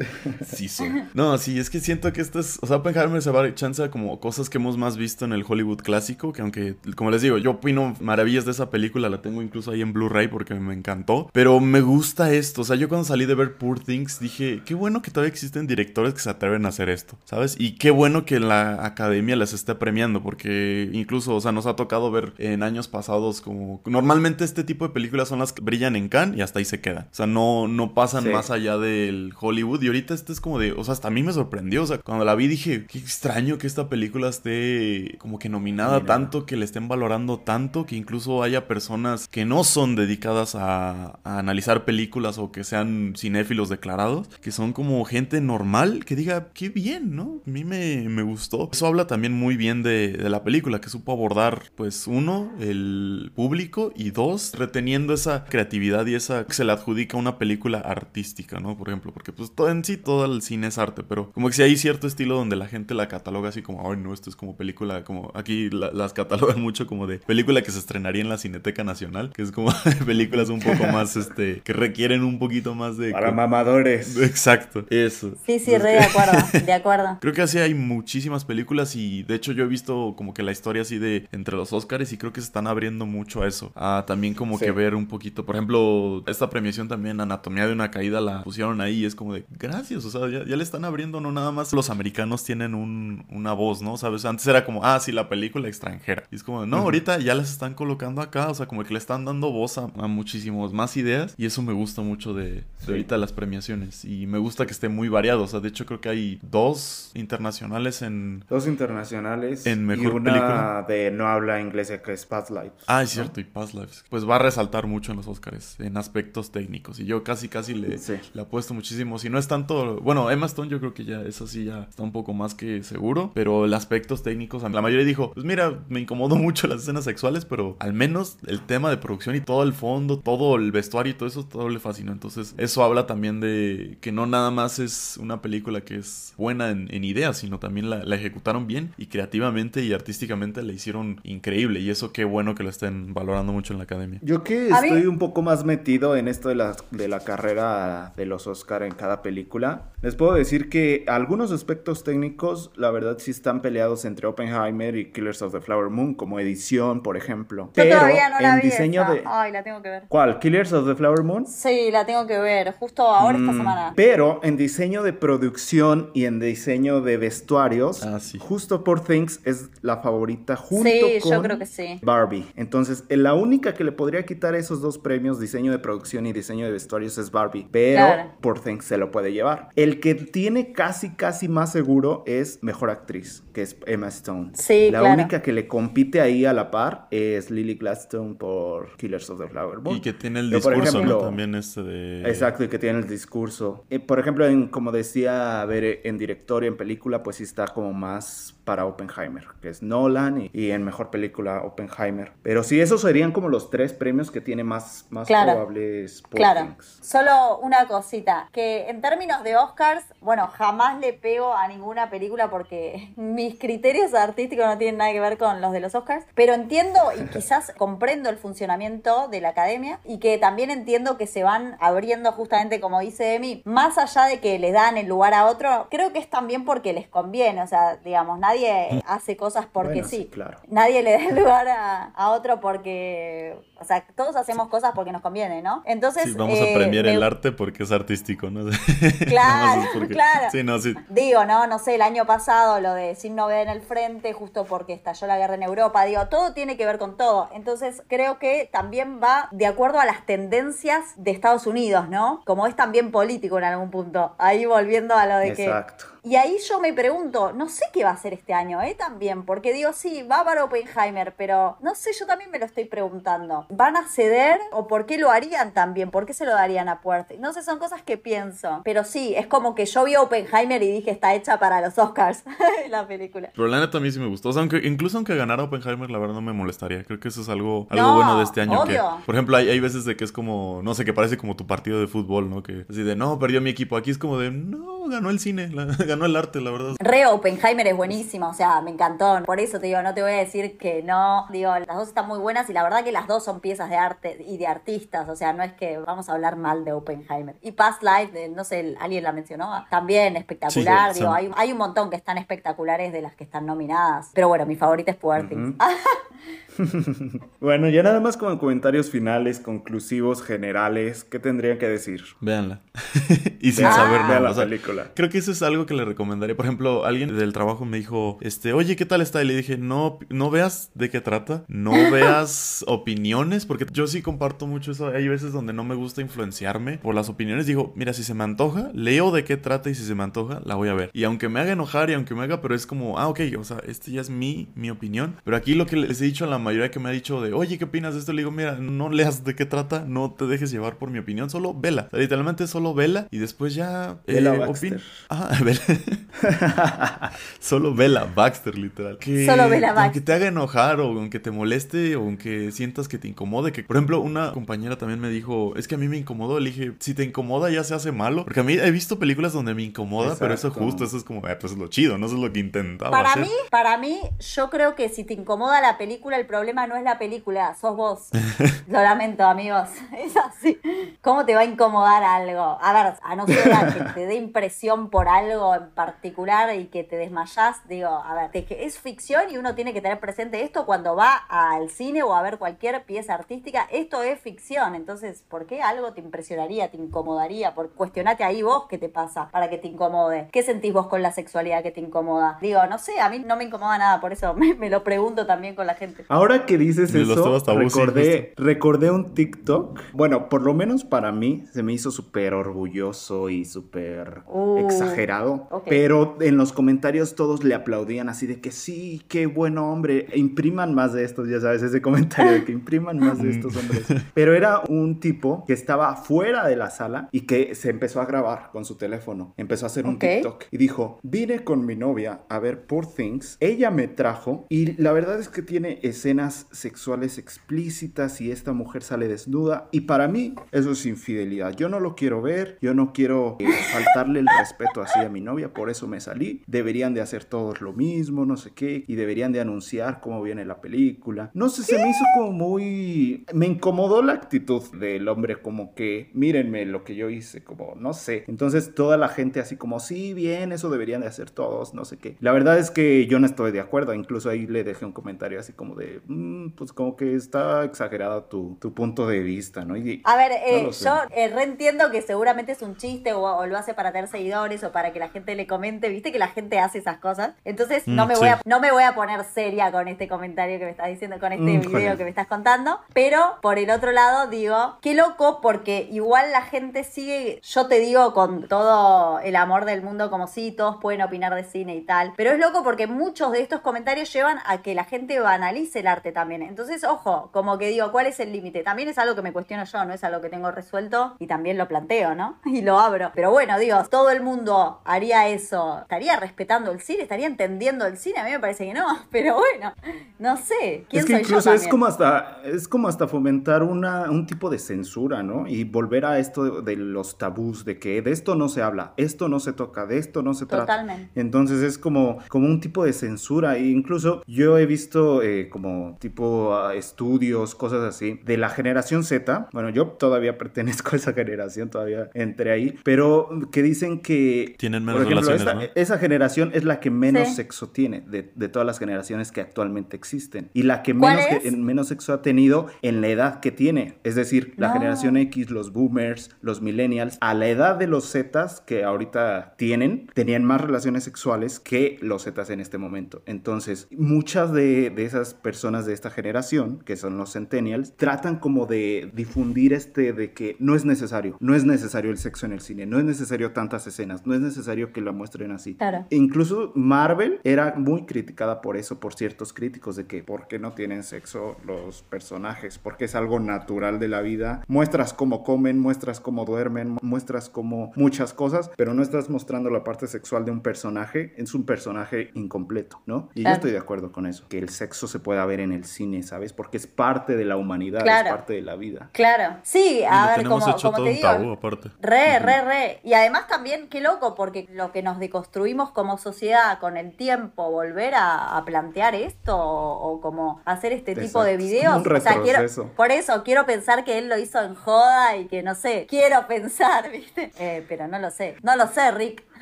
sí soy. No, sí, es que siento que esto es... O sea, Oppenheimer se va a chance a como cosas que hemos más visto en el Hollywood clásico, que aunque, como les digo, yo opino maravillas de esa película, la tengo incluso ahí en Blu-ray porque me encantó, pero me gusta esto. O sea, yo cuando salí de ver Poor Things dije, qué bueno que todavía existen directores que se atreven a hacer esto, ¿sabes? Y qué bueno que la academia les esté premiando, porque incluso, o sea, nos ha tocado ver en años pasados como... Normalmente este tipo de películas son las que brillan en Cannes y hasta ahí se quedan. O sea, no, no pasan Sí. más allá del Hollywood. Y ahorita este es como de... O sea, hasta a mí me sorprendió. O sea, cuando la vi dije, qué extraño que esta película esté como que nominada Nominada. Tanto, que le estén valorando tanto, que incluso haya personas que no son dedicadas a, analizar películas o que sean cinéfilos declarados, que son como gente normal, que diga, qué bien, ¿no? A mí me, me gustó. Eso habla también muy bien de, la película, que supo abordar, pues, uno, el público, y dos, reteniendo esa creatividad y esa que se le adjudica a una película artística, ¿no? Por ejemplo, porque pues en sí todo el cine es arte, pero como que si hay cierto estilo donde la gente la cataloga así como, ay, no, esto es como película, como aquí la- las catalogan mucho como de película que se estrenaría en la Cineteca Nacional, que es como películas un poco más, este, que requieren un poquito más de... Para mamadores. Exacto, eso. Sí, sí, re de acuerdo, de acuerdo. Creo que así hay muchísimas películas y de hecho yo he visto como que la historia así de entre los Oscars y creo que se están abriendo mucho a eso. A también como Sí. que ver un poquito, por ejemplo, esta premiación también, Anatomía de una caída, la pusieron ahí y es como de gracias, o sea, ya, ya le están abriendo, no nada más los americanos tienen un- una voz, ¿no? ¿Sabes? Antes era como, ah, sí, la película extranjera. Y es como, no, ahorita ya las están colocando acá, o sea, como que le están dando voz a, a muchísimos más ideas y eso me gusta mucho de, de Sí. ahorita las premiaciones y me gusta que esté muy variado, o sea, de hecho creo que hay dos internacionales en... Dos internacionales En y mejor una película. de no habla inglesa que es Past Lives. Ah, es cierto, y Past Lives. Pues va a resaltar mucho en los Oscars, en aspectos técnicos. Y yo casi, casi le, Sí. le apuesto muchísimo. Si no es tanto. Bueno, Emma Stone, yo creo que ya, eso sí, ya está un poco más que seguro. Pero el aspectos técnicos, la mayoría dijo: Pues mira, me incomodó mucho las escenas sexuales, pero al menos el tema de producción y todo el fondo, todo el vestuario y todo eso, todo le fascinó. Entonces, eso habla también de que no nada más es una película que es buena en, en ideas, sino también la, la ejecutaron bien y creativamente y artísticamente la hicieron increíble. Y eso qué bueno que lo estén valorando mucho en la academia. Yo que estoy un poco más metido en esto de la, de la carrera de los Oscar en cada película, les puedo decir que algunos aspectos técnicos, la verdad, sí están peleados entre Oppenheimer y Killers of the Flower Moon, como edición, por ejemplo. Yo Pero todavía no la en vi diseño esa. de... Ay, la tengo que ver. ¿Cuál? ¿Killers of the Flower Moon? Sí, la tengo que ver, justo ahora esta Mm, semana. Pero en diseño de producción y en diseño de vestuarios, Ah, sí. justo Poor Things es la favorita junto Sí, con yo creo que sí. Barbie. Entonces, eh, la única que le podría quitar esos dos premios, diseño de producción y diseño de vestuarios, es Barbie. Pero Claro. Poor Things se lo puede llevar. El que tiene casi, casi más seguro es Mejor Actriz, que es Emma Stone. Sí, la claro. única que le compite ahí a la par es Lily Gladstone por Killers of the Flower Moon. Y que tiene el Yo, por discurso, ejemplo, ¿no? También este de... Exacto, y que tiene el discurso. Eh, por ejemplo, en, como decía, a ver, en director y en película, pues sí está como más para Oppenheimer, que es Nolan, y, y en mejor película Oppenheimer. Pero sí, esos serían como los tres premios que tiene más, más Claro. probables Claro, solo una cosita, que en términos de Oscars, bueno, jamás le pego a ninguna película porque mis criterios artísticos no tienen nada que ver con los de los Oscars, pero entiendo y quizás comprendo el funcionamiento de la academia y que también entiendo que se van abriendo justamente, como dice Emi, más allá de que le dan el lugar a otro, creo que es también porque les conviene, o sea, digamos, nadie hace cosas porque Bueno, sí. claro. Nadie le da el lugar a, a otro porque, o sea, todos hacemos cosas porque nos conviene, ¿no? Entonces, Sí, vamos eh, a premiar me- el arte porque es artístico, ¿no? Claro, porque- claro. Sí, no, sí. Digo, no, no sé, el año pasado lo de sin novedad en el frente, justo porque estalló la guerra en Europa, digo, todo tiene que ver con todo. Entonces, creo que también va de acuerdo a las tendencias de Estados Unidos, ¿no? Como es también político en algún punto. Ahí volviendo a lo de que Exacto. Y ahí yo me pregunto, no sé qué va a hacer este año, ¿eh? También, porque digo, sí, va para Oppenheimer, pero no sé, yo también me lo estoy preguntando. ¿Van a ceder o por qué lo harían también? ¿Por qué se lo darían a Puerta? No sé, son cosas que pienso. Pero sí, es como que yo vi Oppenheimer y dije, está hecha para los Oscars, la película. Pero la neta a mí sí me gustó. O sea, aunque, incluso aunque ganara Oppenheimer, la verdad no me molestaría. Creo que eso es algo, algo bueno de este año. Obvio. por ejemplo, hay, hay veces de que es como, no sé, que parece como tu partido de fútbol, ¿no? Que así de, no, perdió mi equipo. Aquí es como de, no, ganó el cine, ganó el arte, la verdad. Re Oppenheimer es buenísimo, o sea, me encantó. Por eso te digo, no te voy a decir que no. Digo, las dos están muy buenas y la verdad que las dos son piezas de arte y de artistas. O sea, no es que vamos a hablar mal de Oppenheimer. Y Past Life, no sé, alguien la mencionó, también espectacular. digo, hay, hay, un montón que están espectaculares de las que están nominadas. Pero bueno, mi favorita es Poor bueno, ya nada más como comentarios finales, conclusivos, generales, ¿qué tendrían que decir? Véanla. y sin saber nada. la película. Creo que eso es algo que le recomendaría. Por ejemplo, alguien del trabajo me dijo, este, oye, ¿qué tal está? Y le dije, no, no veas de qué trata, no veas opiniones, porque yo sí comparto mucho eso. Hay veces donde no me gusta influenciarme por las opiniones. Digo, mira, si se me antoja, leo de qué trata y si se me antoja, la voy a ver. Y aunque me haga enojar y aunque me haga, pero es como, ah, ok, o sea, este ya es mi, mi opinión. Pero aquí lo que les he dicho a la mayoría que me ha dicho de, oye, ¿qué opinas de esto? Le digo, mira, no leas de qué trata, no te dejes llevar por mi opinión, solo vela. literalmente solo vela y después ya... Eh, vela Baxter. Ah, vela. solo vela Baxter, literal. Que, solo vela Baxter. Aunque te haga enojar o aunque te moleste o aunque sientas que te incomode, que por ejemplo una compañera también me dijo, es que a mí me incomodó, le dije, si te incomoda ya se hace malo, porque a mí he visto películas donde me incomoda, pero eso justo, eso es como, eh, pues es lo chido, no eso es lo que intentaba. Para mí, para mí, yo creo que si te incomoda la película, el problema no es la película, sos vos. Lo lamento, amigos. Es así. ¿Cómo te va a incomodar algo? A ver, a no ser que te dé impresión por algo en particular y que te desmayás, digo, a ver, es ficción y uno tiene que tener presente esto cuando va al cine o a ver cualquier pieza artística. Esto es ficción, entonces, ¿por qué algo te impresionaría, te incomodaría? Por cuestionate ahí vos qué te pasa para que te incomode. ¿Qué sentís vos con la sexualidad que te incomoda? Digo, no sé, a mí no me incomoda nada, por eso me, me lo pregunto también con la gente. Ahora que dices eso, recordé, recordé un TikTok. Bueno, por lo menos para mí se me hizo súper orgulloso y súper uh, exagerado. Pero en los comentarios todos le aplaudían así de que sí, qué buen hombre. Impriman más de estos, ya sabes, ese comentario de que impriman más de estos hombres. Pero era un tipo que estaba fuera de la sala y que se empezó a grabar con su teléfono. Empezó a hacer un TikTok y dijo, vine con mi novia a ver Poor Things. Ella me trajo y la verdad es que tiene escenas sexuales explícitas y esta mujer sale desnuda. Y para mí eso es infidelidad. Yo no lo quiero ver, yo no quiero eh, faltarle el respeto así a mi novia, por eso me salí. Deberían de hacer todos lo mismo, no sé qué, y deberían de anunciar cómo viene la película. No sé, se me hizo como muy... Me incomodó la actitud del hombre, como que mírenme lo que yo hice, como no sé. Entonces toda la gente así como, sí, bien, eso deberían de hacer todos, no sé qué. La verdad es que yo no estoy de acuerdo, incluso ahí le dejé un comentario así como de, mm, pues como que está exagerado tu, tu punto de vista, ¿no? a ver, eh, yo eh, reentiendo que seguramente es un chiste o, lo hace para tener seguidores o para que la gente le comente, viste que la gente hace esas cosas. Entonces no, mm, me voy a, no me voy a poner seria con este comentario que me estás diciendo, con este mm, video que me estás contando, pero por el otro lado digo, qué loco porque igual la gente sigue, yo te digo con todo el amor del mundo como sí, todos pueden opinar de cine y tal, pero es loco porque muchos de estos comentarios llevan a que la gente banalice el arte también. Entonces, ojo, como que digo, ¿cuál es el límite? También es algo que me cuestiono yo, no es algo que tengo resuelto y también lo planteo, ¿no? Y lo abro. Pero bueno, digo, todo el mundo haría eso, estaría respetando el cine, estaría entendiendo el cine, a mí me parece que no, pero bueno, no sé, ¿quién es que soy incluso yo es como hasta es como hasta fomentar una, un tipo de censura, ¿no? Y volver a esto de, los tabús de que de esto no se habla, esto no se toca, de esto no se trata. Totalmente. Entonces es como como un tipo de censura e incluso yo he visto eh, como tipo ah, estudios, cosas así, de la generación Z. Bueno, yo todavía pertenezco a esa generación, todavía entré ahí, pero que dicen que... Tienen menos por ejemplo, relaciones, esa, generación es la que menos sexo tiene de, de, todas las generaciones que actualmente existen. Y la que menos, menos sexo ha tenido en la edad que tiene. Es decir, la generación X, los boomers, los millennials, a la edad de los Zetas que ahorita tienen, tenían más relaciones sexuales que los Zetas en este momento. Entonces, muchas de, de esas personas personas de esta generación, que son los centennials, tratan como de difundir este de que no es necesario, no es necesario el sexo en el cine, no es necesario tantas escenas, no es necesario que la muestren así. Claro. E incluso Marvel era muy criticada por eso, por ciertos críticos, de que por qué no tienen sexo los personajes, porque es algo natural de la vida. Muestras cómo comen, muestras cómo duermen, muestras como muchas cosas, pero no estás mostrando la parte sexual de un personaje, es un personaje incompleto, ¿no? Y yo Claro. estoy de acuerdo con eso, que el sexo se pueda ver en el cine, ¿sabes? Porque es parte de la humanidad, Claro. es parte de la vida. Claro. Sí, Y a lo ver, tenemos como, hecho como todo te un digo. tabú aparte. Re, re, re. Y además también, qué loco, porque lo que nos deconstruimos como sociedad con el tiempo, volver a, a plantear esto o, o como hacer este tipo de videos. como un o sea, quiero, retroceso. por eso quiero pensar que él lo hizo en joda y que no sé, quiero pensar, ¿viste? Eh, pero no lo sé. No lo sé, Rick.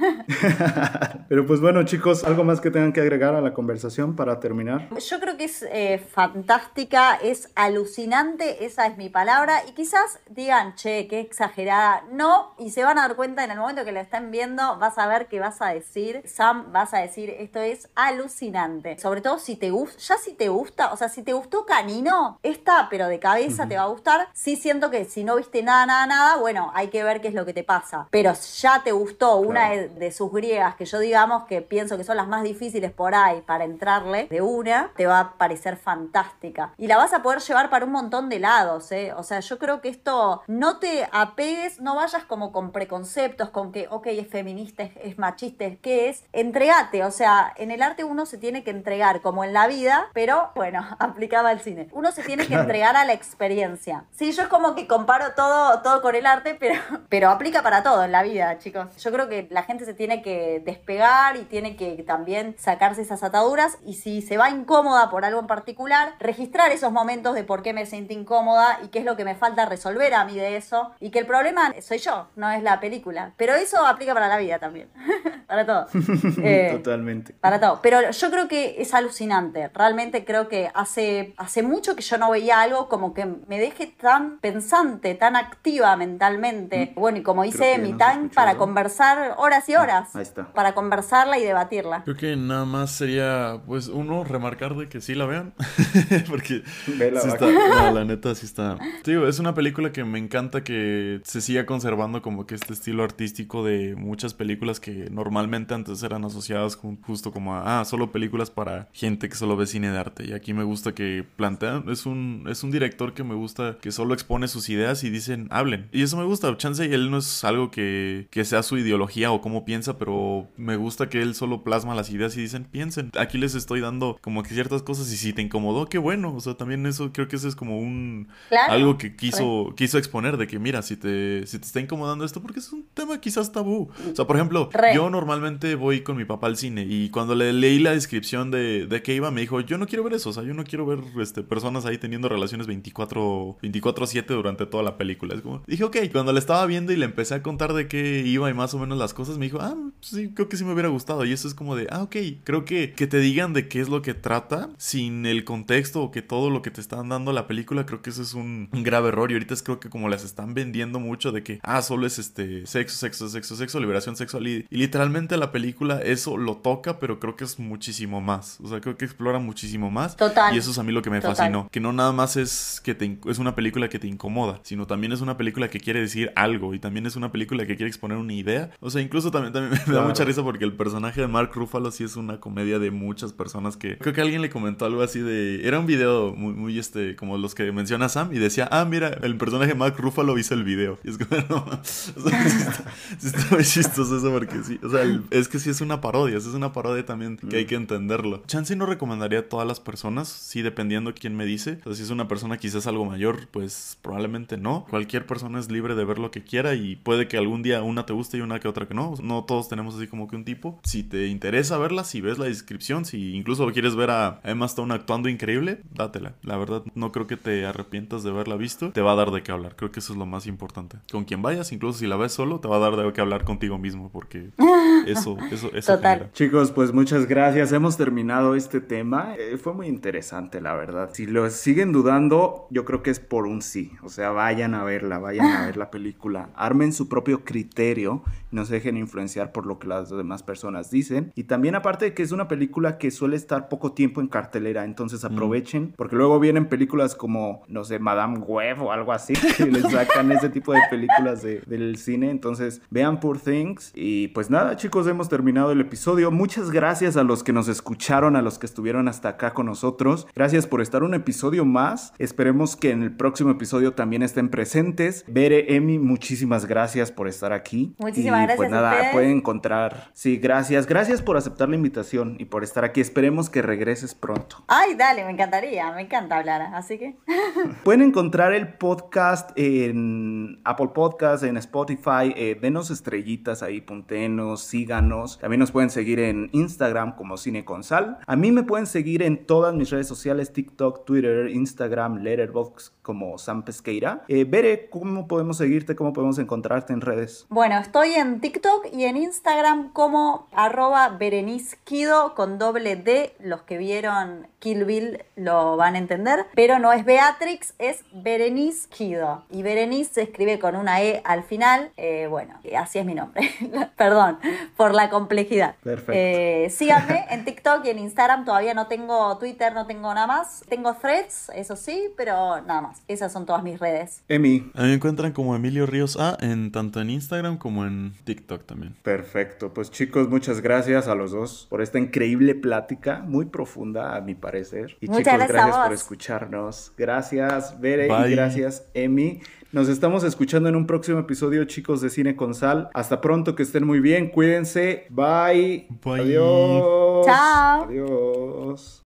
Pero pues bueno, chicos, ¿algo más que tengan que agregar a la conversación para terminar? Yo creo que es eh, fantástica, es alucinante, esa es mi palabra. Y quizás digan, che, qué exagerada. No, y se van a dar cuenta en el momento que la estén viendo, vas a ver que vas a decir, Sam, vas a decir, esto es alucinante. Sobre todo si te gusta, ya si te gusta, o sea, si te gustó Canino, esta, pero de cabeza te va a gustar. Sí siento que si no viste nada, nada, nada, bueno, hay que ver qué es lo que te pasa. Pero ya te gustó una Claro. de, de sus griegas, que yo digamos que pienso que son las más difíciles por ahí para entrarle de una, te va a parecer fantástica. Y la vas a poder llevar para un montón de lados, ¿eh? O sea, yo creo que esto no te apegues, no vayas como con preconceptos, con que, ok, es feminista, es, es machista, es que es. Entregate, o sea, en el arte uno se tiene que entregar, como en la vida, pero bueno, aplicaba al cine. Uno se tiene que Claro. entregar a la experiencia. Sí, yo es como que comparo todo, todo con el arte, pero, pero aplica para todo en la vida, chicos. Yo creo que la gente se tiene que despegar y tiene que también sacarse esas ataduras y si se va incómoda por algo en particular, registrar esos momentos de por qué me siento incómoda y qué es lo que me falta resolver a mí de eso y que el problema soy yo, no es la película. Pero eso aplica para la vida también, para todo. Eh, Totalmente. para todo. Pero yo creo que es alucinante. Realmente creo que hace, hace mucho que yo no veía algo como que me deje tan pensante, tan activa mentalmente. Bueno, y como dice mi no escuchó, para conversar horas y horas. ahí está. Para conversarla y debatirla. Creo que nada más sería, pues, uno, remarcar de que sí la vean. Porque Vela, sí está, no, la neta sí está. Digo, es una película que me encanta que se siga conservando como que este estilo artístico de muchas películas que normalmente antes eran asociadas con, justo como a, ah, solo películas para gente que solo ve cine de arte. Y aquí me gusta que plantean, es un, es un director que me gusta que solo expone sus ideas y dicen, hablen. Y eso me gusta. Chance y él no es algo que, que sea su ideología o cómo piensa, pero me gusta que él solo plasma las ideas y dicen, piensen. Aquí les estoy dando como que ciertas cosas y si te incomodó, qué bueno. O sea, también eso creo que eso es como un Claro. algo que quiso, quiso exponer de que mira, si te, si te está incomodando esto, porque es un tema quizás tabú. O sea, por ejemplo, Re. yo normalmente voy con mi papá al cine y cuando le leí la descripción de, de qué iba, me dijo, yo no quiero ver eso, o sea, yo no quiero ver este, personas ahí teniendo relaciones 24 24/7 durante toda la película. Es como, dije, ok, cuando le estaba viendo y le empecé a contar de qué iba y más o menos las cosas, me dijo, ah, sí, creo que sí me hubiera gustado. Y eso es como de, ah, ok, creo que que te digan de qué es lo que trata sin el contexto o que todo lo que te están dando la película, creo que eso es un, un grave error. Y ahorita es creo que como las están vendiendo mucho de que, ah, solo es este sexo, sexo, sexo, sexo, liberación sexual. Y, y literalmente la película eso lo toca, pero creo que es muchísimo más. O sea, creo que explora muchísimo más. Total. Y eso es a mí lo que me Total. fascinó. Que no nada más es que te, es una película que te incomoda, sino también es una película que quiere decir algo. Y también es una película que quiere exponer una idea. O sea, incluso también, también me da mucha risa porque el personaje de Mark Ruffalo sí es una comedia de muchas personas que... Creo que alguien le comentó algo así de... Era un video muy, muy este, como los que menciona Sam y decía, ah, mira, el personaje de Mark Ruffalo hizo el video. Y es como, no, o sea, sí está, sí está muy chistoso eso porque sí, o sea, el- es que sí es una parodia, es una parodia también que hay que entenderlo. Chance no recomendaría a todas las personas, sí, dependiendo quién me dice. O sea, si es una persona quizás algo mayor, pues probablemente no. Cualquier persona es libre de ver lo que quiera y puede que algún día una te guste y una que otra que no. No todos tenemos así como que un tipo. Si te interesa verla, si ves la descripción, si incluso quieres ver a Emma Stone actuando increíble, dátela. La verdad, no creo que te arrepientas de haberla visto. Te va a dar de qué hablar. Creo que eso es lo más importante. Con quien vayas, incluso si la ves solo, te va a dar de qué hablar contigo mismo porque eso, eso, eso Total. genera. Chicos, pues muchas gracias. Hemos terminado este tema. Eh, fue muy interesante, la verdad. Si lo siguen dudando, yo creo que es por un sí. O sea, vayan a verla, vayan a ver la película. Armen su propio criterio. No se dejen influenciar por lo que las demás personas dicen. Y también aparte de que es una película que suele estar poco tiempo en cartelera, entonces aprovechen, porque luego vienen películas como, no sé, Madame Web o algo así, que les sacan ese tipo de películas del cine. Entonces vean Poor Things. Y pues nada, chicos, hemos terminado el episodio. Muchas gracias a los que nos escucharon, a los que estuvieron hasta acá con nosotros. Gracias por estar un episodio más. Esperemos que en el próximo episodio también estén presentes. Bere, Emi, muchísimas gracias por estar aquí. Muchísimas gracias. Pues nada, pueden encontrar. Sí, gracias. Gracias por aceptar la invitación y por estar aquí. Esperemos que regreses pronto. Ay, dale, me encantaría. Me encanta hablar. Así que. pueden encontrar el podcast en Apple Podcast, en Spotify. Eh, denos estrellitas ahí, puntenos, síganos. También nos pueden seguir en Instagram como Cine con Sal. A mí me pueden seguir en todas mis redes sociales: TikTok, Twitter, Instagram, Letterboxd como Sam Pesqueira. Eh, Bere, ¿cómo podemos seguirte? ¿Cómo podemos encontrarte en redes? Bueno, estoy en TikTok y en Instagram como arroba Berenizquido con doble D. Los que vieron Kill Bill lo van a entender. Pero no es Beatrix, es Berenizquido. Y Berenice se escribe con una E al final. Eh, bueno, así es mi nombre. Perdón por la complejidad. Perfecto. Eh, síganme en TikTok y en Instagram. Todavía no tengo Twitter, no tengo nada más. Tengo threads, eso sí, pero nada más. Esas son todas mis redes. Emi. A mí me encuentran como Emilio Ríos A en tanto en Instagram como en TikTok también. Perfecto. Pues chicos, muchas gracias a los dos por esta increíble plática, muy profunda a mi parecer. Y Muchas chicos, gracias por escucharnos. Gracias, Bere, Bye. y gracias, Emi. Nos estamos escuchando en un próximo episodio, chicos de Cine con Sal. Hasta pronto, que estén muy bien, cuídense. Bye. Bye. Adiós. Chao. Adiós.